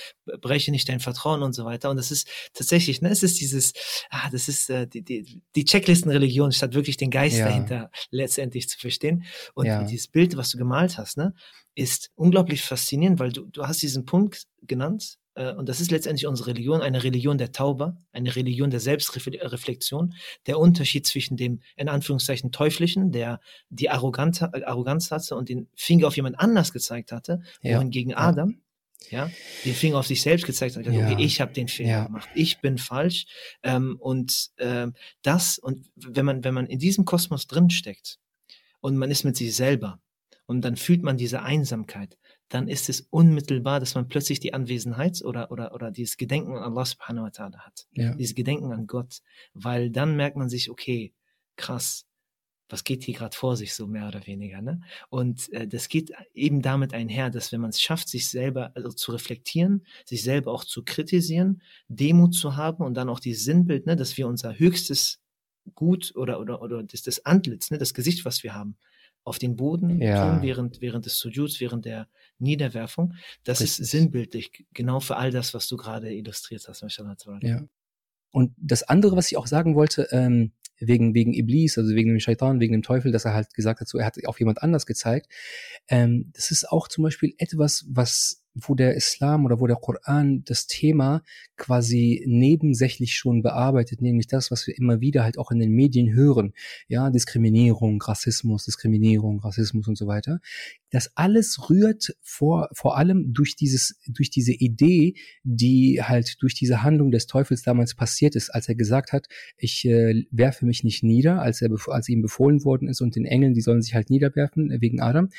breche nicht dein Vertrauen und so weiter. Und das ist tatsächlich, ne? Es ist dieses, ah, das ist äh, die, die, die Checklistenreligion, statt wirklich den Geist ja. dahinter letztendlich zu verstehen. Und ja. dieses Bild, was du gemalt hast, ne, ist unglaublich faszinierend, weil du, du hast diesen Punkt genannt, äh, und das ist letztendlich unsere Religion, eine Religion der Tauber, eine Religion der Selbstreflexion, der Unterschied zwischen dem, in Anführungszeichen, Teuflischen, der die Arroganz, Arroganz hatte und den Finger auf jemand anders gezeigt hatte, ja. wohingegen Adam ja, den Finger auf sich selbst gezeigt hat, ja. okay, ich habe den Fehler ja. gemacht, ich bin falsch ähm, und ähm, das und wenn man wenn man in diesem Kosmos drin steckt und man ist mit sich selber und dann fühlt man diese Einsamkeit, dann ist es unmittelbar, dass man plötzlich die Anwesenheit oder oder oder dieses Gedenken an Allah Subhanahu wa Taala hat, ja. dieses Gedenken an Gott, weil dann merkt man sich, okay, krass, was geht hier gerade vor sich, so mehr oder weniger. Ne? Und äh, das geht eben damit einher, dass wenn man es schafft, sich selber also zu reflektieren, sich selber auch zu kritisieren, Demut zu haben und dann auch dieses Sinnbild, ne, dass wir unser höchstes Gut oder, oder, oder das, das Antlitz, ne, das Gesicht, was wir haben, auf den Boden ja. tun, während, während des Sujuds, während der Niederwerfung. Das Richtig. ist sinnbildlich, genau für all das, was du gerade illustriert hast. Ja. Und das andere, was ich auch sagen wollte, ähm, wegen, wegen Iblis, also wegen dem Shaitan, wegen dem Teufel, dass er halt gesagt hat, so er hat auf jemand anders gezeigt. Ähm, das ist auch zum Beispiel etwas, was wo der Islam oder wo der Koran das Thema quasi nebensächlich schon bearbeitet, nämlich das, was wir immer wieder halt auch in den Medien hören. Ja, Diskriminierung, Rassismus, Diskriminierung, Rassismus und so weiter. das alles rührt vor, vor allem durch dieses, durch diese Idee, die halt durch diese Handlung des Teufels damals passiert ist, als er gesagt hat, ich äh, werfe mich nicht nieder, als er, als ihm befohlen worden ist und den Engeln, die sollen sich halt niederwerfen äh, wegen Adam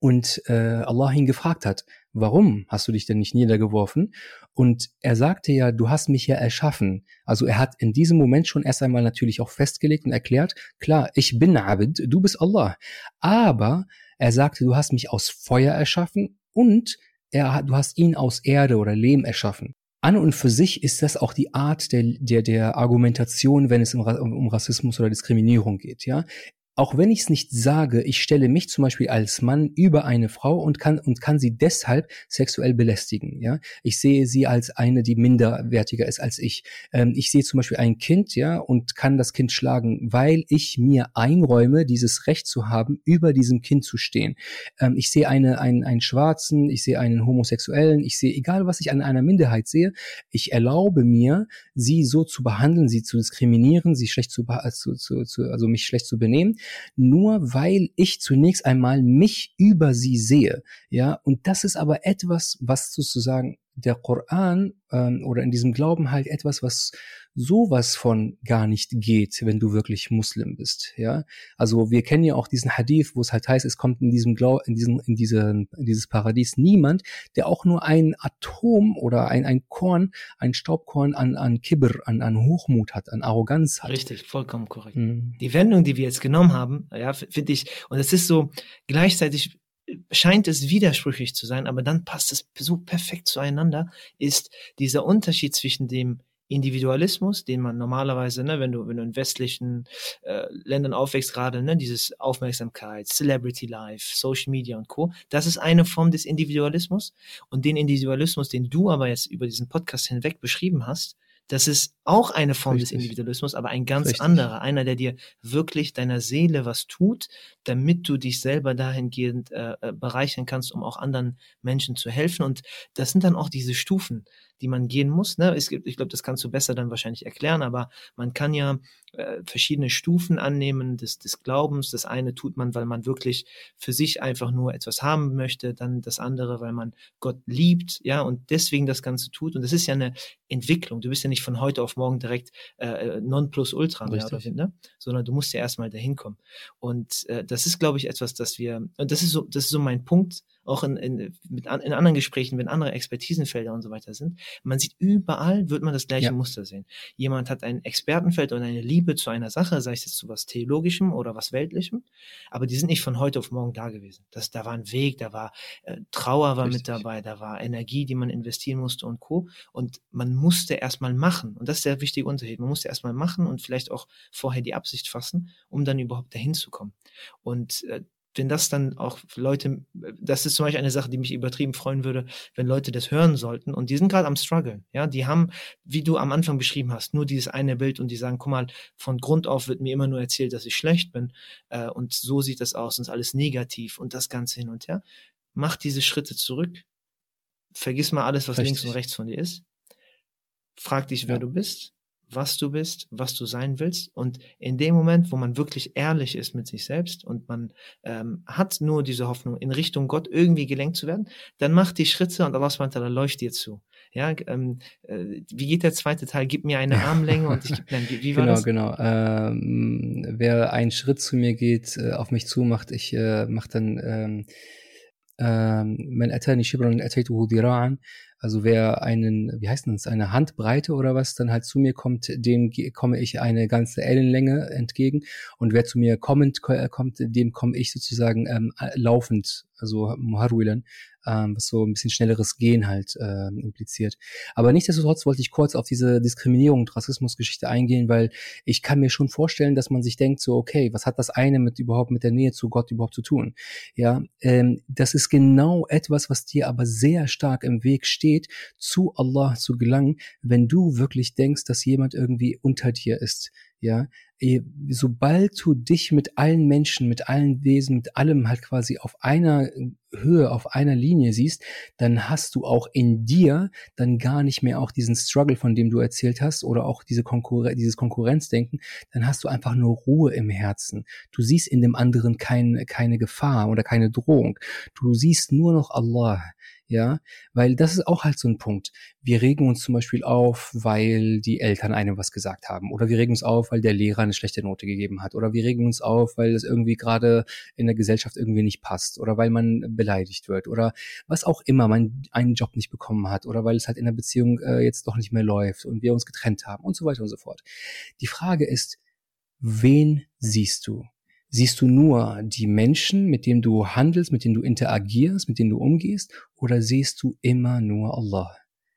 und äh, Allah ihn gefragt hat, warum hast du dich denn nicht niedergeworfen? Und er sagte ja, du hast mich ja erschaffen. Also er hat in diesem Moment schon erst einmal natürlich auch festgelegt und erklärt, klar, ich bin Abid, du bist Allah. Aber er sagte, du hast mich aus Feuer erschaffen und er, du hast ihn aus Erde oder Lehm erschaffen. An und für sich ist das auch die Art der, der, der Argumentation, wenn es um, um Rassismus oder Diskriminierung geht, ja auch wenn ich es nicht sage, ich stelle mich zum Beispiel als Mann über eine Frau und kann und kann sie deshalb sexuell belästigen. Ja, ich sehe sie als eine, die minderwertiger ist als ich. Ähm, ich sehe zum Beispiel ein Kind, ja, und kann das Kind schlagen, weil ich mir einräume, dieses Recht zu haben, über diesem Kind zu stehen. Ähm, ich sehe eine, einen, einen Schwarzen, ich sehe einen Homosexuellen, ich sehe, egal was ich an einer Minderheit sehe, ich erlaube mir, sie so zu behandeln, sie zu diskriminieren, sie schlecht zu, zu, zu, zu also mich schlecht zu benehmen nur weil ich zunächst einmal mich über sie sehe. Ja, und das ist aber etwas, was sozusagen der Koran ähm, oder in diesem Glauben halt etwas, was sowas von gar nicht geht, wenn du wirklich Muslim bist. Ja, also wir kennen ja auch diesen Hadith, wo es halt heißt, es kommt in diesem Glau in diesem in diese in dieses Paradies niemand, der auch nur ein Atom oder ein ein Korn, ein Staubkorn an an Kibr, an an Hochmut hat, an Arroganz hat. Richtig, vollkommen korrekt. Mhm. Die Wendung, die wir jetzt genommen haben, ja, finde ich, und es ist so gleichzeitig scheint es widersprüchlich zu sein, aber dann passt es so perfekt zueinander, ist dieser Unterschied zwischen dem Individualismus, den man normalerweise, ne, wenn du, wenn du in westlichen äh, Ländern aufwächst, gerade, ne, dieses Aufmerksamkeit, Celebrity Life, Social Media und Co., das ist eine Form des Individualismus. Und den Individualismus, den du aber jetzt über diesen Podcast hinweg beschrieben hast, das ist auch eine Form Richtig. des Individualismus, aber ein ganz Richtig. anderer. Einer, der dir wirklich deiner Seele was tut, damit du dich selber dahingehend äh, äh bereichern kannst, um auch anderen Menschen zu helfen. Und das sind dann auch diese Stufen die man gehen muss. Ne? Es gibt, ich glaube, das kannst du besser dann wahrscheinlich erklären, aber man kann ja äh, verschiedene Stufen annehmen des, des Glaubens. Das eine tut man, weil man wirklich für sich einfach nur etwas haben möchte, dann das andere, weil man Gott liebt, ja, und deswegen das Ganze tut. Und das ist ja eine Entwicklung. Du bist ja nicht von heute auf morgen direkt äh, non plus ultra, mehr oder ne? sondern du musst ja erstmal dahin kommen. Und äh, das ist, glaube ich, etwas, das wir, und das ist so, das ist so mein Punkt, auch in, in, mit in anderen Gesprächen, wenn andere Expertisenfelder und so weiter sind. Man sieht überall, wird man das gleiche ja. Muster sehen. Jemand hat ein Expertenfeld und eine Liebe zu einer Sache, sei es jetzt zu was Theologischem oder was Weltlichem, aber die sind nicht von heute auf morgen da gewesen. Das, da war ein Weg, da war äh, Trauer war Richtig. mit dabei, da war Energie, die man investieren musste und Co. Und man musste erstmal machen. Und das ist der wichtige Unterschied. Man musste erstmal machen und vielleicht auch vorher die Absicht fassen, um dann überhaupt dahin zu kommen. Und äh, wenn das dann auch Leute, das ist zum Beispiel eine Sache, die mich übertrieben freuen würde, wenn Leute das hören sollten und die sind gerade am struggeln, ja, die haben, wie du am Anfang beschrieben hast, nur dieses eine Bild und die sagen, guck mal, von Grund auf wird mir immer nur erzählt, dass ich schlecht bin äh, und so sieht das aus und ist alles negativ und das Ganze hin und her. Mach diese Schritte zurück, vergiss mal alles, was Richtig. links und rechts von dir ist, frag dich, wer ja. du bist was du bist, was du sein willst. Und in dem Moment, wo man wirklich ehrlich ist mit sich selbst und man ähm, hat nur diese Hoffnung, in Richtung Gott irgendwie gelenkt zu werden, dann macht die Schritte und Allah SWT läuft dir zu. Ja, ähm, äh, wie geht der zweite Teil? Gib mir eine Armlänge und ich gebe dann, wie, wie war genau, das? Genau, ähm, wer einen Schritt zu mir geht, äh, auf mich zu macht, ich äh, mache dann ähm, ähm, man atani shibran ataytuhu dira'an also wer einen, wie heißt das, eine Handbreite oder was dann halt zu mir kommt, dem komme ich eine ganze Ellenlänge entgegen. Und wer zu mir kommend kommt, dem komme ich sozusagen ähm, laufend, also Muharwilan, ähm, was so ein bisschen schnelleres Gehen halt äh, impliziert. Aber nichtsdestotrotz wollte ich kurz auf diese Diskriminierung und Rassismusgeschichte eingehen, weil ich kann mir schon vorstellen, dass man sich denkt, so, okay, was hat das eine mit überhaupt mit der Nähe zu Gott überhaupt zu tun? Ja, ähm, das ist genau etwas, was dir aber sehr stark im Weg steht, zu Allah zu gelangen, wenn du wirklich denkst, dass jemand irgendwie unter dir ist. Ja, sobald du dich mit allen Menschen, mit allen Wesen, mit allem halt quasi auf einer Höhe auf einer Linie siehst, dann hast du auch in dir dann gar nicht mehr auch diesen Struggle, von dem du erzählt hast, oder auch diese Konkurren dieses Konkurrenzdenken, dann hast du einfach nur Ruhe im Herzen. Du siehst in dem anderen kein, keine Gefahr oder keine Drohung. Du siehst nur noch Allah ja, weil das ist auch halt so ein Punkt. Wir regen uns zum Beispiel auf, weil die Eltern einem was gesagt haben, oder wir regen uns auf, weil der Lehrer eine schlechte Note gegeben hat, oder wir regen uns auf, weil es irgendwie gerade in der Gesellschaft irgendwie nicht passt, oder weil man beleidigt wird, oder was auch immer, man einen Job nicht bekommen hat, oder weil es halt in der Beziehung äh, jetzt doch nicht mehr läuft und wir uns getrennt haben und so weiter und so fort. Die Frage ist, wen siehst du? Siehst du nur die Menschen, mit denen du handelst, mit denen du interagierst, mit denen du umgehst, oder siehst du immer nur Allah?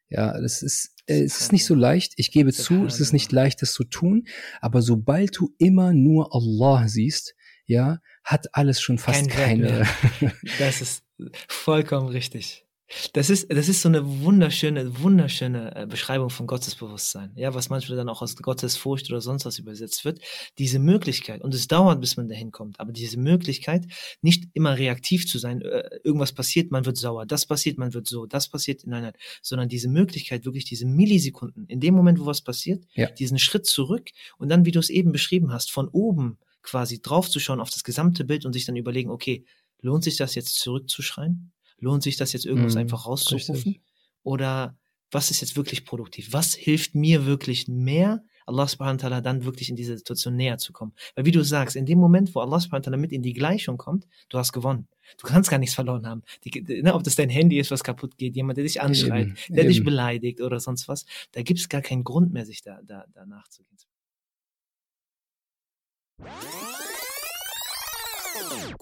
Ja, das ist, äh, es ist nicht so leicht. Ich gebe zu, es ist nicht leicht, das zu tun. Aber sobald du immer nur Allah siehst, ja, hat alles schon fast Kein keine. das ist vollkommen richtig. Das ist, das ist so eine wunderschöne, wunderschöne äh, Beschreibung von Gottesbewusstsein. Ja, was manchmal dann auch aus Gottesfurcht oder sonst was übersetzt wird. Diese Möglichkeit, und es dauert, bis man dahin kommt, aber diese Möglichkeit, nicht immer reaktiv zu sein, äh, irgendwas passiert, man wird sauer, das passiert, man wird so, das passiert, nein, nein, sondern diese Möglichkeit, wirklich diese Millisekunden, in dem Moment, wo was passiert, ja. diesen Schritt zurück und dann, wie du es eben beschrieben hast, von oben quasi draufzuschauen auf das gesamte Bild und sich dann überlegen, okay, lohnt sich das jetzt zurückzuschreien? Lohnt sich das jetzt irgendwas mhm, einfach rauszurufen? Richtig. Oder was ist jetzt wirklich produktiv? Was hilft mir wirklich mehr, Allah subhanahu wa ta'ala dann wirklich in diese Situation näher zu kommen? Weil wie du sagst, in dem Moment, wo Allah subhanahu wa ta'ala mit in die Gleichung kommt, du hast gewonnen. Du kannst gar nichts verloren haben. Die, ne, ob das dein Handy ist, was kaputt geht, jemand, der dich anschreit, eben, der eben. dich beleidigt oder sonst was, da gibt es gar keinen Grund mehr, sich da, da, da nachzugehen.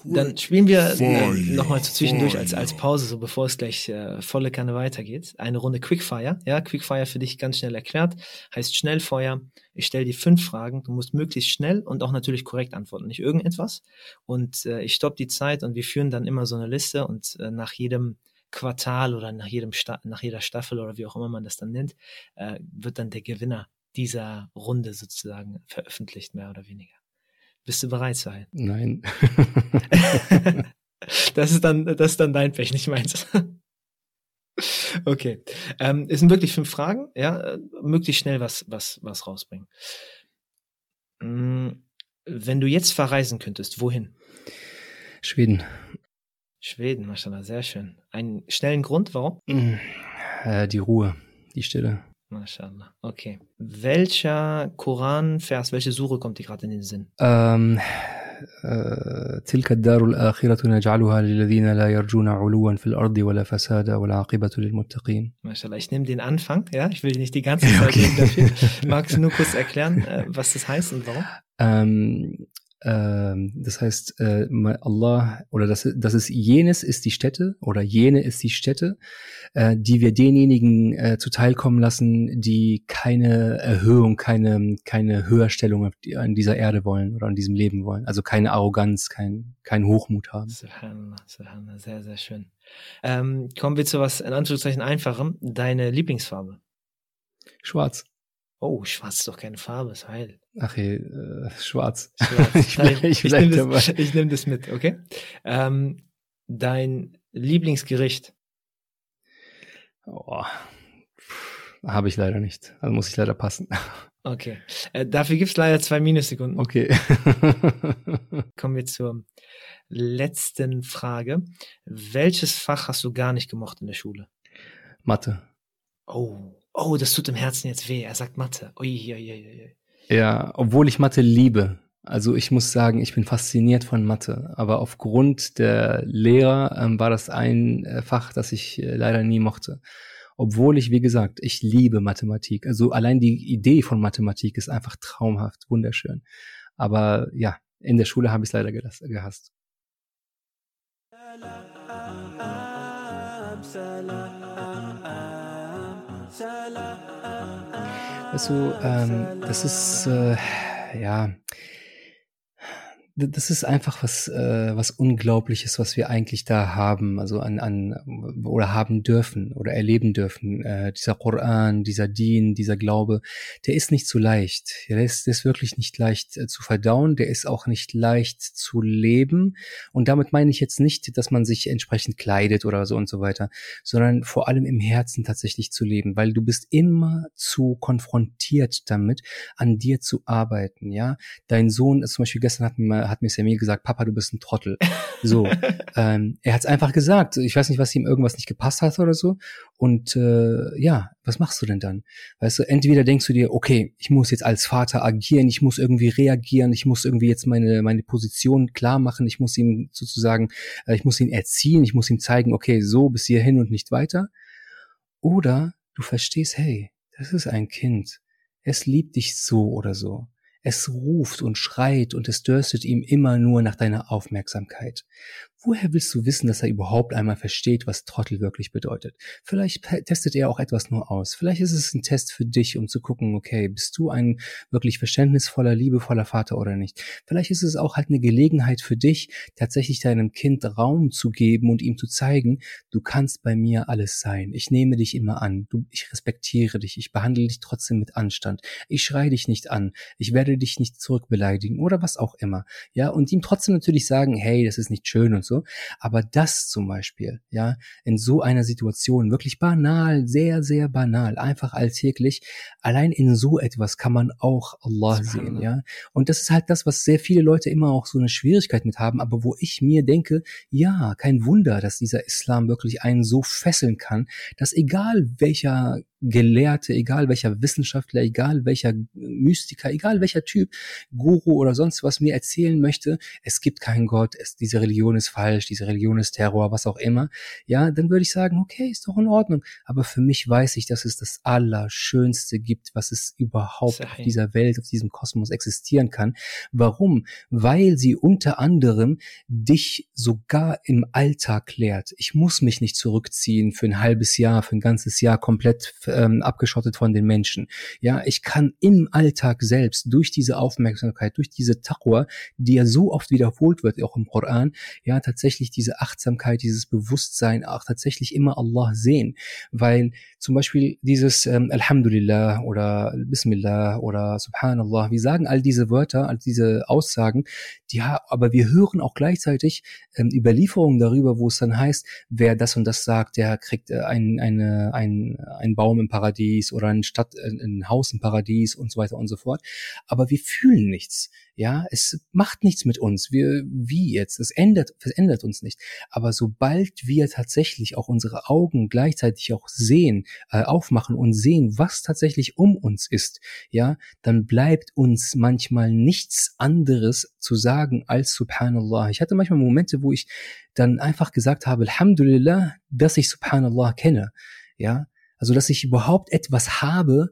Dann spielen wir äh, nochmal zwischendurch als, als Pause, so bevor es gleich äh, volle Kanne weitergeht. Eine Runde Quickfire. Ja, Quickfire für dich ganz schnell erklärt. Heißt Schnellfeuer. Ich stelle dir fünf Fragen. Du musst möglichst schnell und auch natürlich korrekt antworten, nicht irgendetwas. Und äh, ich stoppe die Zeit und wir führen dann immer so eine Liste und äh, nach jedem Quartal oder nach jedem Sta nach jeder Staffel oder wie auch immer man das dann nennt, äh, wird dann der Gewinner dieser Runde sozusagen veröffentlicht, mehr oder weniger. Bist du bereit, Sahil? Nein. das ist dann, das ist dann dein Pech, nicht meins. okay. Ähm, es sind wirklich fünf Fragen, ja, möglichst schnell was, was, was rausbringen. Hm, wenn du jetzt verreisen könntest, wohin? Schweden. Schweden, Maschallah, sehr schön. Einen schnellen Grund, warum? Äh, die Ruhe, die Stille. MashaAllah. Okay. Welcher Koranvers, welche Suche kommt dir gerade in den Sinn? Ähm, تلك الدار الآخرة نجعلها للذين لا يرجون علوا في الأرض ولا فسادا والعاقبة للمتقين. MashaAllah, ich nehme den Anfang, ja, ich will nicht die ganze Zeit okay. dafür. Magst du nur kurz erklären, äh, was das heißt und warum? Ähm, ähm, das heißt, äh, Allah oder das, das ist jenes ist die Stätte oder jene ist die Stätte, äh, die wir denjenigen äh, zuteilkommen lassen, die keine Erhöhung, keine keine Höherstellung an dieser Erde wollen oder an diesem Leben wollen. Also keine Arroganz, kein kein Hochmut haben. Subhanallah, Subhanallah, sehr sehr schön. Ähm, kommen wir zu was in Anführungszeichen einfachem. Deine Lieblingsfarbe? Schwarz. Oh, schwarz ist doch keine Farbe, ist heil. Ach hey, äh, schwarz. schwarz. ich bleib, ich, ich nehme das, nehm das, mit, okay? Ähm, dein Lieblingsgericht? Oh, habe ich leider nicht. Also muss ich leider passen. Okay. Äh, dafür gibt's leider zwei Minussekunden. Okay. Kommen wir zur letzten Frage. Welches Fach hast du gar nicht gemocht in der Schule? Mathe. Oh, oh, das tut im Herzen jetzt weh. Er sagt Mathe. Ui, ui, ui, ui. Ja, obwohl ich Mathe liebe. Also ich muss sagen, ich bin fasziniert von Mathe. Aber aufgrund der Lehrer ähm, war das ein äh, Fach, das ich äh, leider nie mochte. Obwohl ich, wie gesagt, ich liebe Mathematik. Also allein die Idee von Mathematik ist einfach traumhaft, wunderschön. Aber ja, in der Schule habe ich es leider gehasst. Weißt ähm, das ist, äh, ja, das ist einfach was, äh, was Unglaubliches, was wir eigentlich da haben, also an, an oder haben dürfen oder erleben dürfen. Äh, dieser Koran, dieser Dien, dieser Glaube, der ist nicht so leicht. Der ist, der ist wirklich nicht leicht äh, zu verdauen, der ist auch nicht leicht zu leben. Und damit meine ich jetzt nicht, dass man sich entsprechend kleidet oder so und so weiter, sondern vor allem im Herzen tatsächlich zu leben, weil du bist immer zu konfrontiert damit, an dir zu arbeiten. Ja, dein Sohn ist zum Beispiel gestern hat mir hat mir Samir gesagt, Papa, du bist ein Trottel. So, ähm, er hat es einfach gesagt. Ich weiß nicht, was ihm irgendwas nicht gepasst hat oder so. Und äh, ja, was machst du denn dann? Weißt du, entweder denkst du dir, okay, ich muss jetzt als Vater agieren, ich muss irgendwie reagieren, ich muss irgendwie jetzt meine meine Position klar machen, ich muss ihm sozusagen, äh, ich muss ihn erziehen, ich muss ihm zeigen, okay, so bis hierhin und nicht weiter. Oder du verstehst, hey, das ist ein Kind. Es liebt dich so oder so. Es ruft und schreit und es dürstet ihm immer nur nach deiner Aufmerksamkeit. Woher willst du wissen, dass er überhaupt einmal versteht, was Trottel wirklich bedeutet? Vielleicht testet er auch etwas nur aus. Vielleicht ist es ein Test für dich, um zu gucken, okay, bist du ein wirklich verständnisvoller, liebevoller Vater oder nicht? Vielleicht ist es auch halt eine Gelegenheit für dich, tatsächlich deinem Kind Raum zu geben und ihm zu zeigen, du kannst bei mir alles sein. Ich nehme dich immer an. Du, ich respektiere dich. Ich behandle dich trotzdem mit Anstand. Ich schreie dich nicht an. Ich werde dich nicht zurückbeleidigen oder was auch immer. Ja, und ihm trotzdem natürlich sagen, hey, das ist nicht schön und so so. Aber das zum Beispiel, ja, in so einer Situation, wirklich banal, sehr, sehr banal, einfach alltäglich, allein in so etwas kann man auch Allah sehen, ja. Und das ist halt das, was sehr viele Leute immer auch so eine Schwierigkeit mit haben, aber wo ich mir denke, ja, kein Wunder, dass dieser Islam wirklich einen so fesseln kann, dass egal welcher Gelehrte, egal welcher Wissenschaftler, egal welcher Mystiker, egal welcher Typ, Guru oder sonst was mir erzählen möchte, es gibt keinen Gott, es, diese Religion ist falsch, diese Religion ist Terror, was auch immer, ja, dann würde ich sagen, okay, ist doch in Ordnung. Aber für mich weiß ich, dass es das Allerschönste gibt, was es überhaupt Sei. auf dieser Welt, auf diesem Kosmos existieren kann. Warum? Weil sie unter anderem dich sogar im Alltag lehrt. Ich muss mich nicht zurückziehen für ein halbes Jahr, für ein ganzes Jahr komplett ähm, abgeschottet von den Menschen. Ja, ich kann im Alltag selbst durch diese Aufmerksamkeit, durch diese Taqwa, die ja so oft wiederholt wird, auch im Koran, ja, tatsächlich diese Achtsamkeit, dieses Bewusstsein auch tatsächlich immer Allah sehen. Weil zum Beispiel dieses ähm, Alhamdulillah oder Bismillah oder Subhanallah, wir sagen all diese Wörter, all diese Aussagen, ja, aber wir hören auch gleichzeitig ähm, Überlieferungen darüber, wo es dann heißt, wer das und das sagt, der kriegt äh, ein, eine, ein, ein Baum im Paradies oder ein Stadt, äh, ein Haus im Paradies und so weiter und so fort. Aber wir fühlen nichts. Ja, es macht nichts mit uns. Wir, wie jetzt? Es ändert, es ändert uns nicht. Aber sobald wir tatsächlich auch unsere Augen gleichzeitig auch sehen, äh, aufmachen und sehen, was tatsächlich um uns ist, ja, dann bleibt uns manchmal nichts anderes zu sagen als Subhanallah. Ich hatte manchmal Momente, wo ich dann einfach gesagt habe, Alhamdulillah, dass ich Subhanallah kenne. Ja, also dass ich überhaupt etwas habe,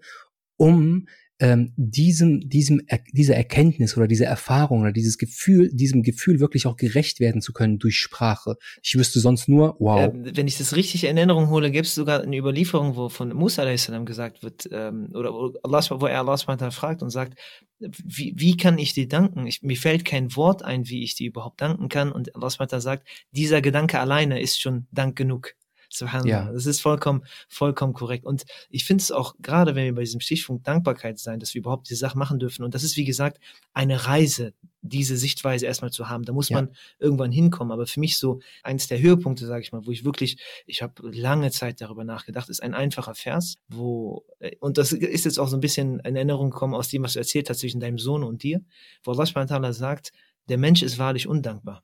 um ähm, diesem, diesem, dieser Erkenntnis oder dieser Erfahrung oder dieses Gefühl, diesem Gefühl wirklich auch gerecht werden zu können durch Sprache. Ich wüsste sonst nur, wow. Äh, wenn ich das richtig in Erinnerung hole, gibt es sogar eine Überlieferung, wo von Musa a.s. gesagt wird, ähm, oder Allah, wo er Allah fragt und sagt, wie, wie kann ich dir danken? Ich, mir fällt kein Wort ein, wie ich dir überhaupt danken kann. Und Allah sagt, dieser Gedanke alleine ist schon Dank genug. Subhanallah. Ja. Das ist vollkommen, vollkommen korrekt. Und ich finde es auch, gerade wenn wir bei diesem Stichpunkt Dankbarkeit sein, dass wir überhaupt diese Sache machen dürfen. Und das ist, wie gesagt, eine Reise, diese Sichtweise erstmal zu haben. Da muss ja. man irgendwann hinkommen. Aber für mich so eins der Höhepunkte, sage ich mal, wo ich wirklich, ich habe lange Zeit darüber nachgedacht, ist ein einfacher Vers, wo, äh, und das ist jetzt auch so ein bisschen in Erinnerung gekommen aus dem, was du erzählt hast zwischen deinem Sohn und dir, wo Allah sagt, der Mensch ist wahrlich undankbar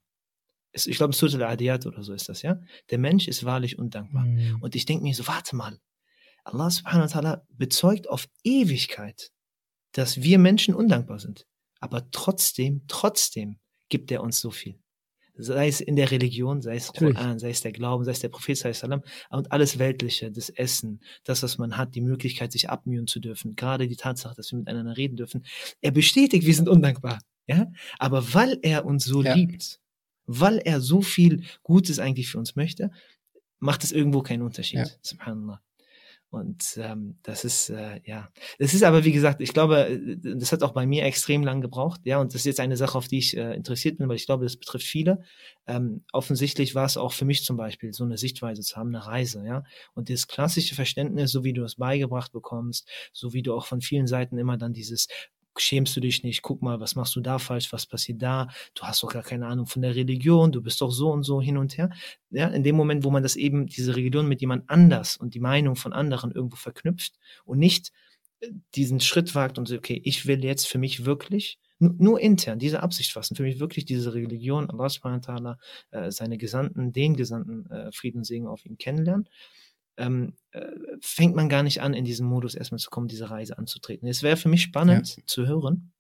ich glaube, Surah al-Adiyat oder so ist das, ja? Der Mensch ist wahrlich undankbar. Mhm. Und ich denke mir so, warte mal. Allah subhanahu wa ta'ala bezeugt auf Ewigkeit, dass wir Menschen undankbar sind. Aber trotzdem, trotzdem gibt er uns so viel. Sei es in der Religion, sei es Koran, sei es der Glauben, sei es der Prophet sallam, und alles Weltliche, das Essen, das, was man hat, die Möglichkeit, sich abmühen zu dürfen, gerade die Tatsache, dass wir miteinander reden dürfen. Er bestätigt, wir sind undankbar. Ja? Aber weil er uns so ja. liebt, weil er so viel Gutes eigentlich für uns möchte, macht es irgendwo keinen Unterschied. Ja. Subhanallah. Und ähm, das ist, äh, ja, das ist aber, wie gesagt, ich glaube, äh, das hat auch bei mir extrem lang gebraucht, ja, und das ist jetzt eine Sache, auf die ich äh, interessiert bin, weil ich glaube, das betrifft viele. Ähm, offensichtlich war es auch für mich zum Beispiel, so eine Sichtweise zu haben, eine Reise, ja. Und das klassische Verständnis, so wie du es beigebracht bekommst, so wie du auch von vielen Seiten immer dann dieses schämst du dich nicht, guck mal, was machst du da falsch, was passiert da, du hast doch gar keine Ahnung von der Religion, du bist doch so und so hin und her. Ja, in dem Moment, wo man das eben, diese Religion mit jemand anders und die Meinung von anderen irgendwo verknüpft und nicht äh, diesen Schritt wagt und so, okay, ich will jetzt für mich wirklich nur intern diese Absicht fassen, für mich wirklich diese Religion, Allah subhanahu wa ta'ala, äh, seine Gesandten, den Gesandten äh, Frieden und Segen auf ihn kennenlernen ähm, äh, fängt man gar nicht an, in diesen Modus erstmal zu kommen, diese Reise anzutreten. Es wäre für mich spannend ja. zu hören.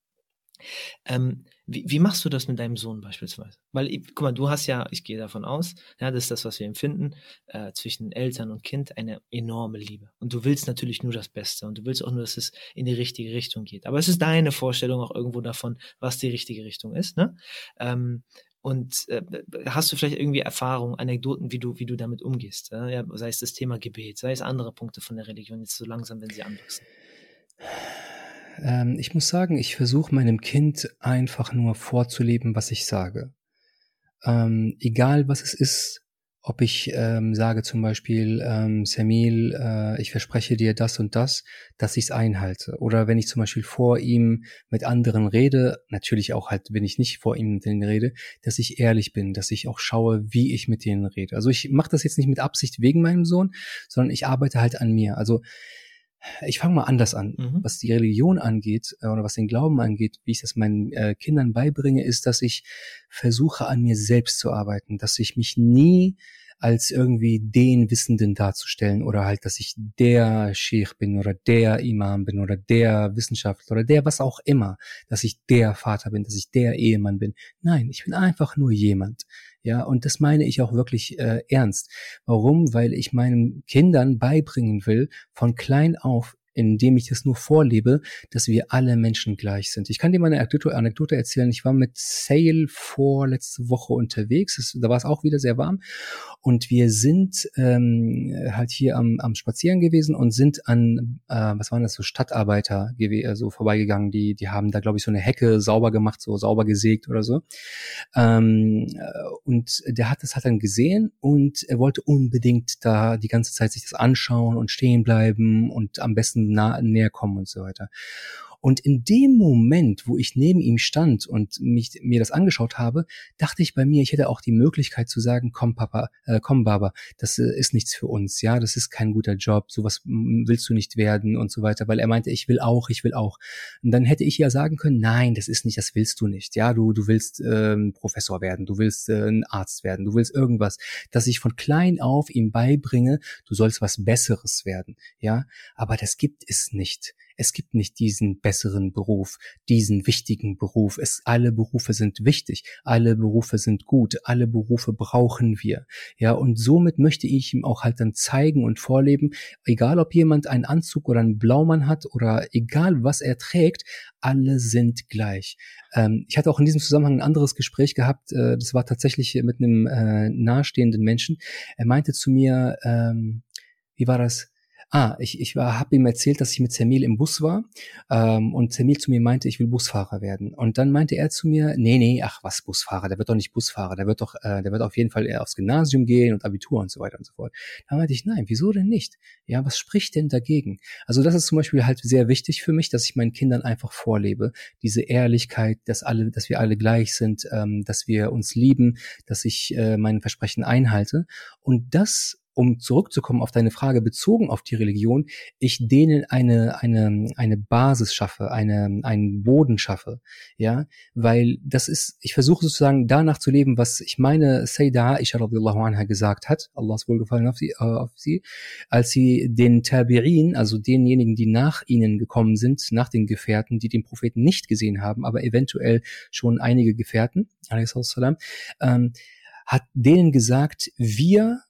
Ähm, wie, wie, machst du das mit deinem Sohn beispielsweise? Weil, guck mal, du hast ja, ich gehe davon aus, ja, das ist das, was wir empfinden, äh, zwischen Eltern und Kind, eine enorme Liebe. Und du willst natürlich nur das Beste und du willst auch nur, dass es in die richtige Richtung geht. Aber es ist deine Vorstellung auch irgendwo davon, was die richtige Richtung ist. Ne? Ähm, und äh, hast du vielleicht irgendwie Erfahrungen, Anekdoten, wie du, wie du damit umgehst? Ja, sei es das Thema Gebet, sei es andere Punkte von der Religion, jetzt so langsam, wenn sie anwachsen. Ähm, ich muss sagen, ich versuche meinem Kind einfach nur vorzuleben, was ich sage. Ähm, egal was es ist, ob ich ähm, sage zum Beispiel, ähm, Samil, äh, ich verspreche dir das und das, dass ich es einhalte. Oder wenn ich zum Beispiel vor ihm mit anderen rede, natürlich auch halt, wenn ich nicht vor ihm mit denen rede, dass ich ehrlich bin, dass ich auch schaue, wie ich mit denen rede. Also ich mache das jetzt nicht mit Absicht wegen meinem Sohn, sondern ich arbeite halt an mir. Also ich fange mal anders an. Mhm. Was die Religion angeht äh, oder was den Glauben angeht, wie ich das meinen äh, Kindern beibringe, ist, dass ich versuche an mir selbst zu arbeiten, dass ich mich nie als irgendwie den Wissenden darzustellen oder halt, dass ich der Sheikh bin oder der Imam bin oder der Wissenschaftler oder der was auch immer, dass ich der Vater bin, dass ich der Ehemann bin. Nein, ich bin einfach nur jemand. Ja, und das meine ich auch wirklich äh, ernst. Warum? Weil ich meinen Kindern beibringen will, von klein auf indem ich das nur vorlebe, dass wir alle Menschen gleich sind. Ich kann dir mal eine Anekdote, erzählen. Ich war mit Sale vor letzte Woche unterwegs. Es, da war es auch wieder sehr warm. Und wir sind ähm, halt hier am, am Spazieren gewesen und sind an, äh, was waren das, so Stadtarbeiter so also vorbeigegangen. Die, die haben da, glaube ich, so eine Hecke sauber gemacht, so sauber gesägt oder so. Ähm, äh, und der hat das halt dann gesehen und er wollte unbedingt da die ganze Zeit sich das anschauen und stehen bleiben und am besten nah, näher kommen und so weiter. Und in dem Moment, wo ich neben ihm stand und mich, mir das angeschaut habe, dachte ich bei mir, ich hätte auch die Möglichkeit zu sagen, komm Papa, äh, komm Baba, das äh, ist nichts für uns, ja, das ist kein guter Job, sowas willst du nicht werden und so weiter, weil er meinte, ich will auch, ich will auch. Und dann hätte ich ja sagen können, nein, das ist nicht, das willst du nicht, ja, du, du willst ähm, Professor werden, du willst äh, ein Arzt werden, du willst irgendwas, dass ich von klein auf ihm beibringe, du sollst was Besseres werden, ja, aber das gibt es nicht. Es gibt nicht diesen besseren Beruf, diesen wichtigen Beruf. Es, alle Berufe sind wichtig, alle Berufe sind gut, alle Berufe brauchen wir. Ja, und somit möchte ich ihm auch halt dann zeigen und vorleben, egal ob jemand einen Anzug oder einen Blaumann hat oder egal was er trägt, alle sind gleich. Ähm, ich hatte auch in diesem Zusammenhang ein anderes Gespräch gehabt, äh, das war tatsächlich mit einem äh, nahestehenden Menschen. Er meinte zu mir, ähm, wie war das? Ah, ich, ich habe ihm erzählt, dass ich mit Semil im Bus war ähm, und Semil zu mir meinte, ich will Busfahrer werden. Und dann meinte er zu mir, nee, nee, ach was Busfahrer, der wird doch nicht Busfahrer, der wird doch, äh, der wird auf jeden Fall eher aufs Gymnasium gehen und Abitur und so weiter und so fort. Da meinte ich, nein, wieso denn nicht? Ja, was spricht denn dagegen? Also das ist zum Beispiel halt sehr wichtig für mich, dass ich meinen Kindern einfach vorlebe, diese Ehrlichkeit, dass alle, dass wir alle gleich sind, ähm, dass wir uns lieben, dass ich äh, mein Versprechen einhalte. Und das um zurückzukommen auf deine Frage bezogen auf die Religion, ich denen eine, eine, eine Basis schaffe, eine, einen Boden schaffe, ja, weil das ist, ich versuche sozusagen danach zu leben, was ich meine Sayyidah Aisha radiallahu anha gesagt hat, Allahs Wohlgefallen auf sie, äh, auf sie, als sie den Tabi'in, also denjenigen, die nach ihnen gekommen sind, nach den Gefährten, die den Propheten nicht gesehen haben, aber eventuell schon einige Gefährten, ähm, hat denen gesagt, wir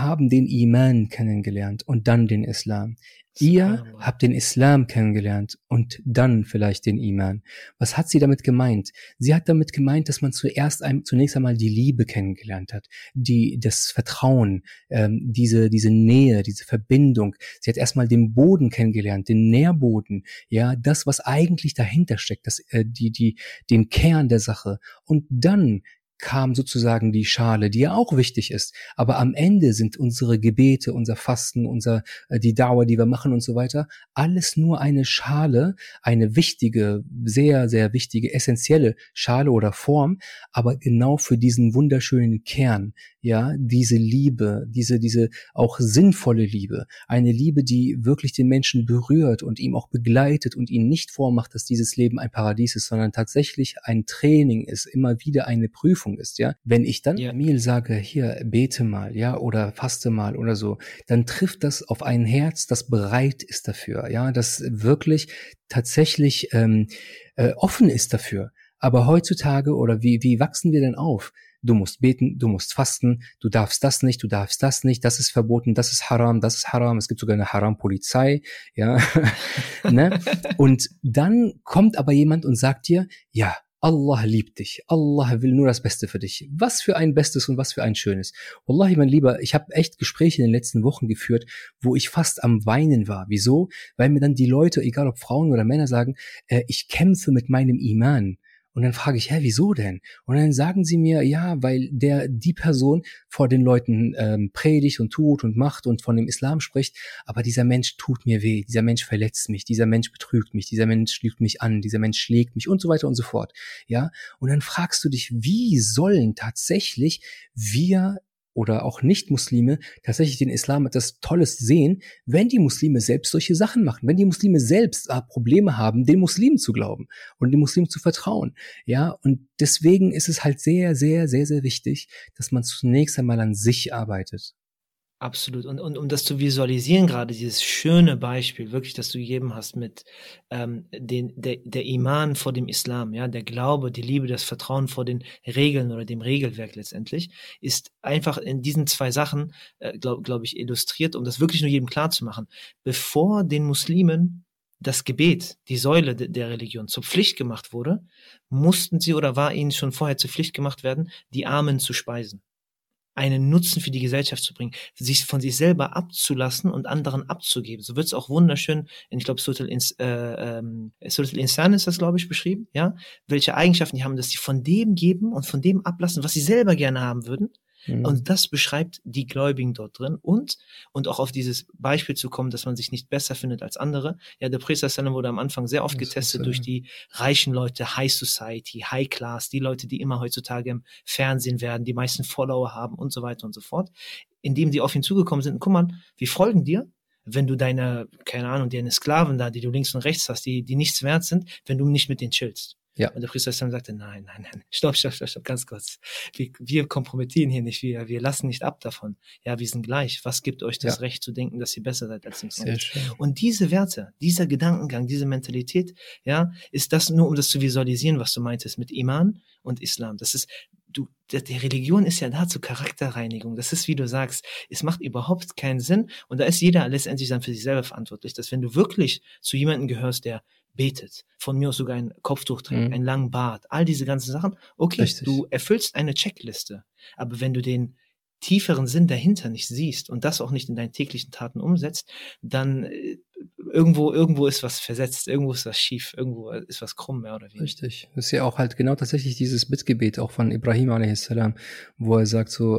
haben den Iman kennengelernt und dann den Islam. Ihr habt den Islam kennengelernt und dann vielleicht den Iman. Was hat sie damit gemeint? Sie hat damit gemeint, dass man zuerst ein, zunächst einmal die Liebe kennengelernt hat, die das Vertrauen, ähm, diese diese Nähe, diese Verbindung. Sie hat erstmal den Boden kennengelernt, den Nährboden, ja, das was eigentlich dahinter steckt, das äh, die die den Kern der Sache. Und dann kam sozusagen die Schale, die ja auch wichtig ist. Aber am Ende sind unsere Gebete, unser Fasten, unser, äh, die Dauer, die wir machen und so weiter, alles nur eine Schale, eine wichtige, sehr, sehr wichtige, essentielle Schale oder Form, aber genau für diesen wunderschönen Kern, ja, diese Liebe, diese, diese auch sinnvolle Liebe, eine Liebe, die wirklich den Menschen berührt und ihm auch begleitet und ihn nicht vormacht, dass dieses Leben ein Paradies ist, sondern tatsächlich ein Training ist, immer wieder eine Prüfung ist, ja. Wenn ich dann ja. Emil sage, hier, bete mal, ja, oder faste mal oder so, dann trifft das auf ein Herz, das bereit ist dafür, ja, das wirklich tatsächlich ähm, äh, offen ist dafür. Aber heutzutage oder wie, wie wachsen wir denn auf? du musst beten, du musst fasten, du darfst das nicht, du darfst das nicht, das ist verboten, das ist haram, das ist haram, es gibt sogar eine Haram-Polizei, ja. ne? Und dann kommt aber jemand und sagt dir, ja, Allah liebt dich. Allah will nur das Beste für dich. Was für ein Bestes und was für ein Schönes. Wallahi, mein Lieber, ich habe echt Gespräche in den letzten Wochen geführt, wo ich fast am Weinen war. Wieso? Weil mir dann die Leute, egal ob Frauen oder Männer, sagen, äh, ich kämpfe mit meinem Iman. Und dann frage ich, hä, wieso denn? Und dann sagen sie mir, ja, weil der die Person vor den Leuten ähm, predigt und tut und macht und von dem Islam spricht, aber dieser Mensch tut mir weh, dieser Mensch verletzt mich, dieser Mensch betrügt mich, dieser Mensch lügt mich an, dieser Mensch schlägt mich und so weiter und so fort. Ja, und dann fragst du dich, wie sollen tatsächlich wir oder auch Nicht-Muslime tatsächlich den Islam etwas Tolles sehen, wenn die Muslime selbst solche Sachen machen, wenn die Muslime selbst äh, Probleme haben, den Muslimen zu glauben und den Muslimen zu vertrauen. Ja, und deswegen ist es halt sehr, sehr, sehr, sehr wichtig, dass man zunächst einmal an sich arbeitet. Absolut. Und, und um das zu visualisieren, gerade dieses schöne Beispiel, wirklich, das du gegeben hast mit ähm, den, der, der Iman vor dem Islam, ja, der Glaube, die Liebe, das Vertrauen vor den Regeln oder dem Regelwerk letztendlich, ist einfach in diesen zwei Sachen, äh, glaube glaub ich, illustriert, um das wirklich nur jedem klar zu machen. Bevor den Muslimen das Gebet, die Säule de der Religion, zur Pflicht gemacht wurde, mussten sie oder war ihnen schon vorher zur Pflicht gemacht werden, die Armen zu speisen einen Nutzen für die Gesellschaft zu bringen, sich von sich selber abzulassen und anderen abzugeben. So wird es auch wunderschön, in, ich glaube, Sutil Ins, äh, ähm, Insan ist das, glaube ich, beschrieben, ja, welche Eigenschaften die haben, dass sie von dem geben und von dem ablassen, was sie selber gerne haben würden, Mhm. Und das beschreibt die Gläubigen dort drin und, und auch auf dieses Beispiel zu kommen, dass man sich nicht besser findet als andere. Ja, der Priester Salem wurde am Anfang sehr oft getestet durch die reichen Leute, High Society, High Class, die Leute, die immer heutzutage im Fernsehen werden, die meisten Follower haben und so weiter und so fort, indem die auf ihn zugekommen sind. Guck mal, wir folgen dir, wenn du deine, keine Ahnung, deine Sklaven da, die du links und rechts hast, die, die nichts wert sind, wenn du nicht mit denen chillst. Ja. Und der Priester Sam sagte, nein, nein, nein, stopp, stopp, stopp, stopp, ganz kurz. Wir, wir kompromittieren hier nicht, wir, wir lassen nicht ab davon. Ja, wir sind gleich. Was gibt euch das ja. Recht zu denken, dass ihr besser seid als links und diese Werte, dieser Gedankengang, diese Mentalität, ja, ist das nur, um das zu visualisieren, was du meintest mit Iman und Islam. Das ist, du, die Religion ist ja da zur Charakterreinigung. Das ist, wie du sagst, es macht überhaupt keinen Sinn. Und da ist jeder letztendlich dann für sich selber verantwortlich, dass wenn du wirklich zu jemandem gehörst, der betet, von mir aus sogar ein Kopftuch trägt, mhm. einen langen Bart, all diese ganzen Sachen. Okay, Richtig. du erfüllst eine Checkliste, aber wenn du den tieferen Sinn dahinter nicht siehst und das auch nicht in deinen täglichen Taten umsetzt, dann äh, irgendwo, irgendwo ist was versetzt, irgendwo ist was schief, irgendwo ist was krumm, mehr oder weniger. Richtig. Das ist ja auch halt genau tatsächlich dieses Bittgebet auch von Ibrahim a.s., wo er sagt so,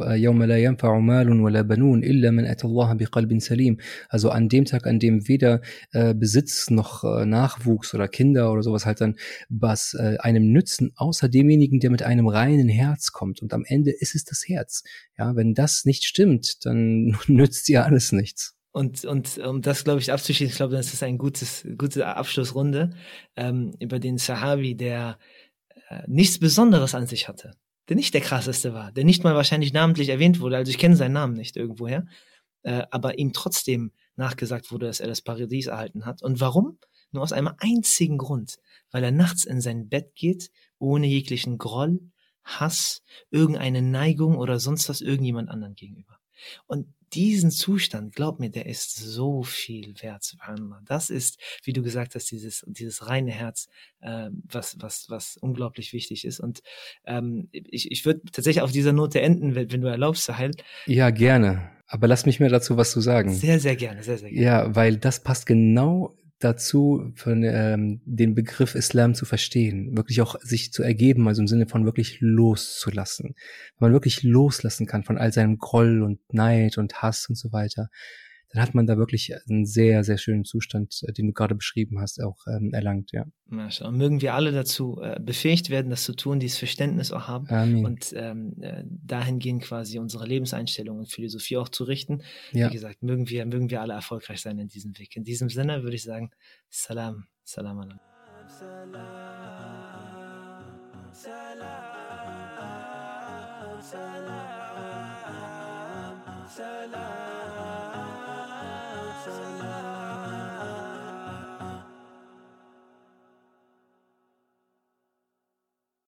Also an dem Tag, an dem weder äh, Besitz noch äh, Nachwuchs oder Kinder oder sowas halt dann was äh, einem nützen, außer demjenigen, der mit einem reinen Herz kommt. Und am Ende ist es das Herz. Ja, wenn das nicht stimmt, dann nützt ja alles nichts. Und, und um das, glaube ich, abzuschließen, ich glaube, das ist ein gutes, gute Abschlussrunde ähm, über den Sahabi, der äh, nichts Besonderes an sich hatte, der nicht der krasseste war, der nicht mal wahrscheinlich namentlich erwähnt wurde, also ich kenne seinen Namen nicht irgendwoher, äh, aber ihm trotzdem nachgesagt wurde, dass er das Paradies erhalten hat. Und warum? Nur aus einem einzigen Grund, weil er nachts in sein Bett geht, ohne jeglichen Groll, Hass, irgendeine Neigung oder sonst was irgendjemand anderen gegenüber. Und diesen Zustand, glaub mir, der ist so viel wert, subhanallah. Das ist, wie du gesagt hast, dieses, dieses reine Herz, äh, was, was, was unglaublich wichtig ist. Und ähm, ich, ich würde tatsächlich auf dieser Note enden, wenn, wenn du erlaubst, Sahel. Ja, gerne. Aber lass mich mehr dazu was zu sagen. Sehr, sehr gerne, sehr, sehr gerne. Ja, weil das passt genau dazu, von ähm, den Begriff Islam zu verstehen, wirklich auch sich zu ergeben, also im Sinne von wirklich loszulassen. Wenn man wirklich loslassen kann von all seinem Groll und Neid und Hass und so weiter, dann hat man da wirklich einen sehr, sehr schönen Zustand, äh, den du gerade beschrieben hast, auch ähm, erlangt, ja. Und mögen wir alle dazu äh, befähigt werden, das zu tun, dieses Verständnis auch haben Amen. und ähm, äh, dahingehend quasi unsere Lebenseinstellung und Philosophie auch zu richten. Ja. Wie gesagt, mögen wir, mögen wir alle erfolgreich sein in diesem Weg. In diesem Sinne würde ich sagen, Salam, Salam alaikum. Salam, salam, salam, salam. Salam.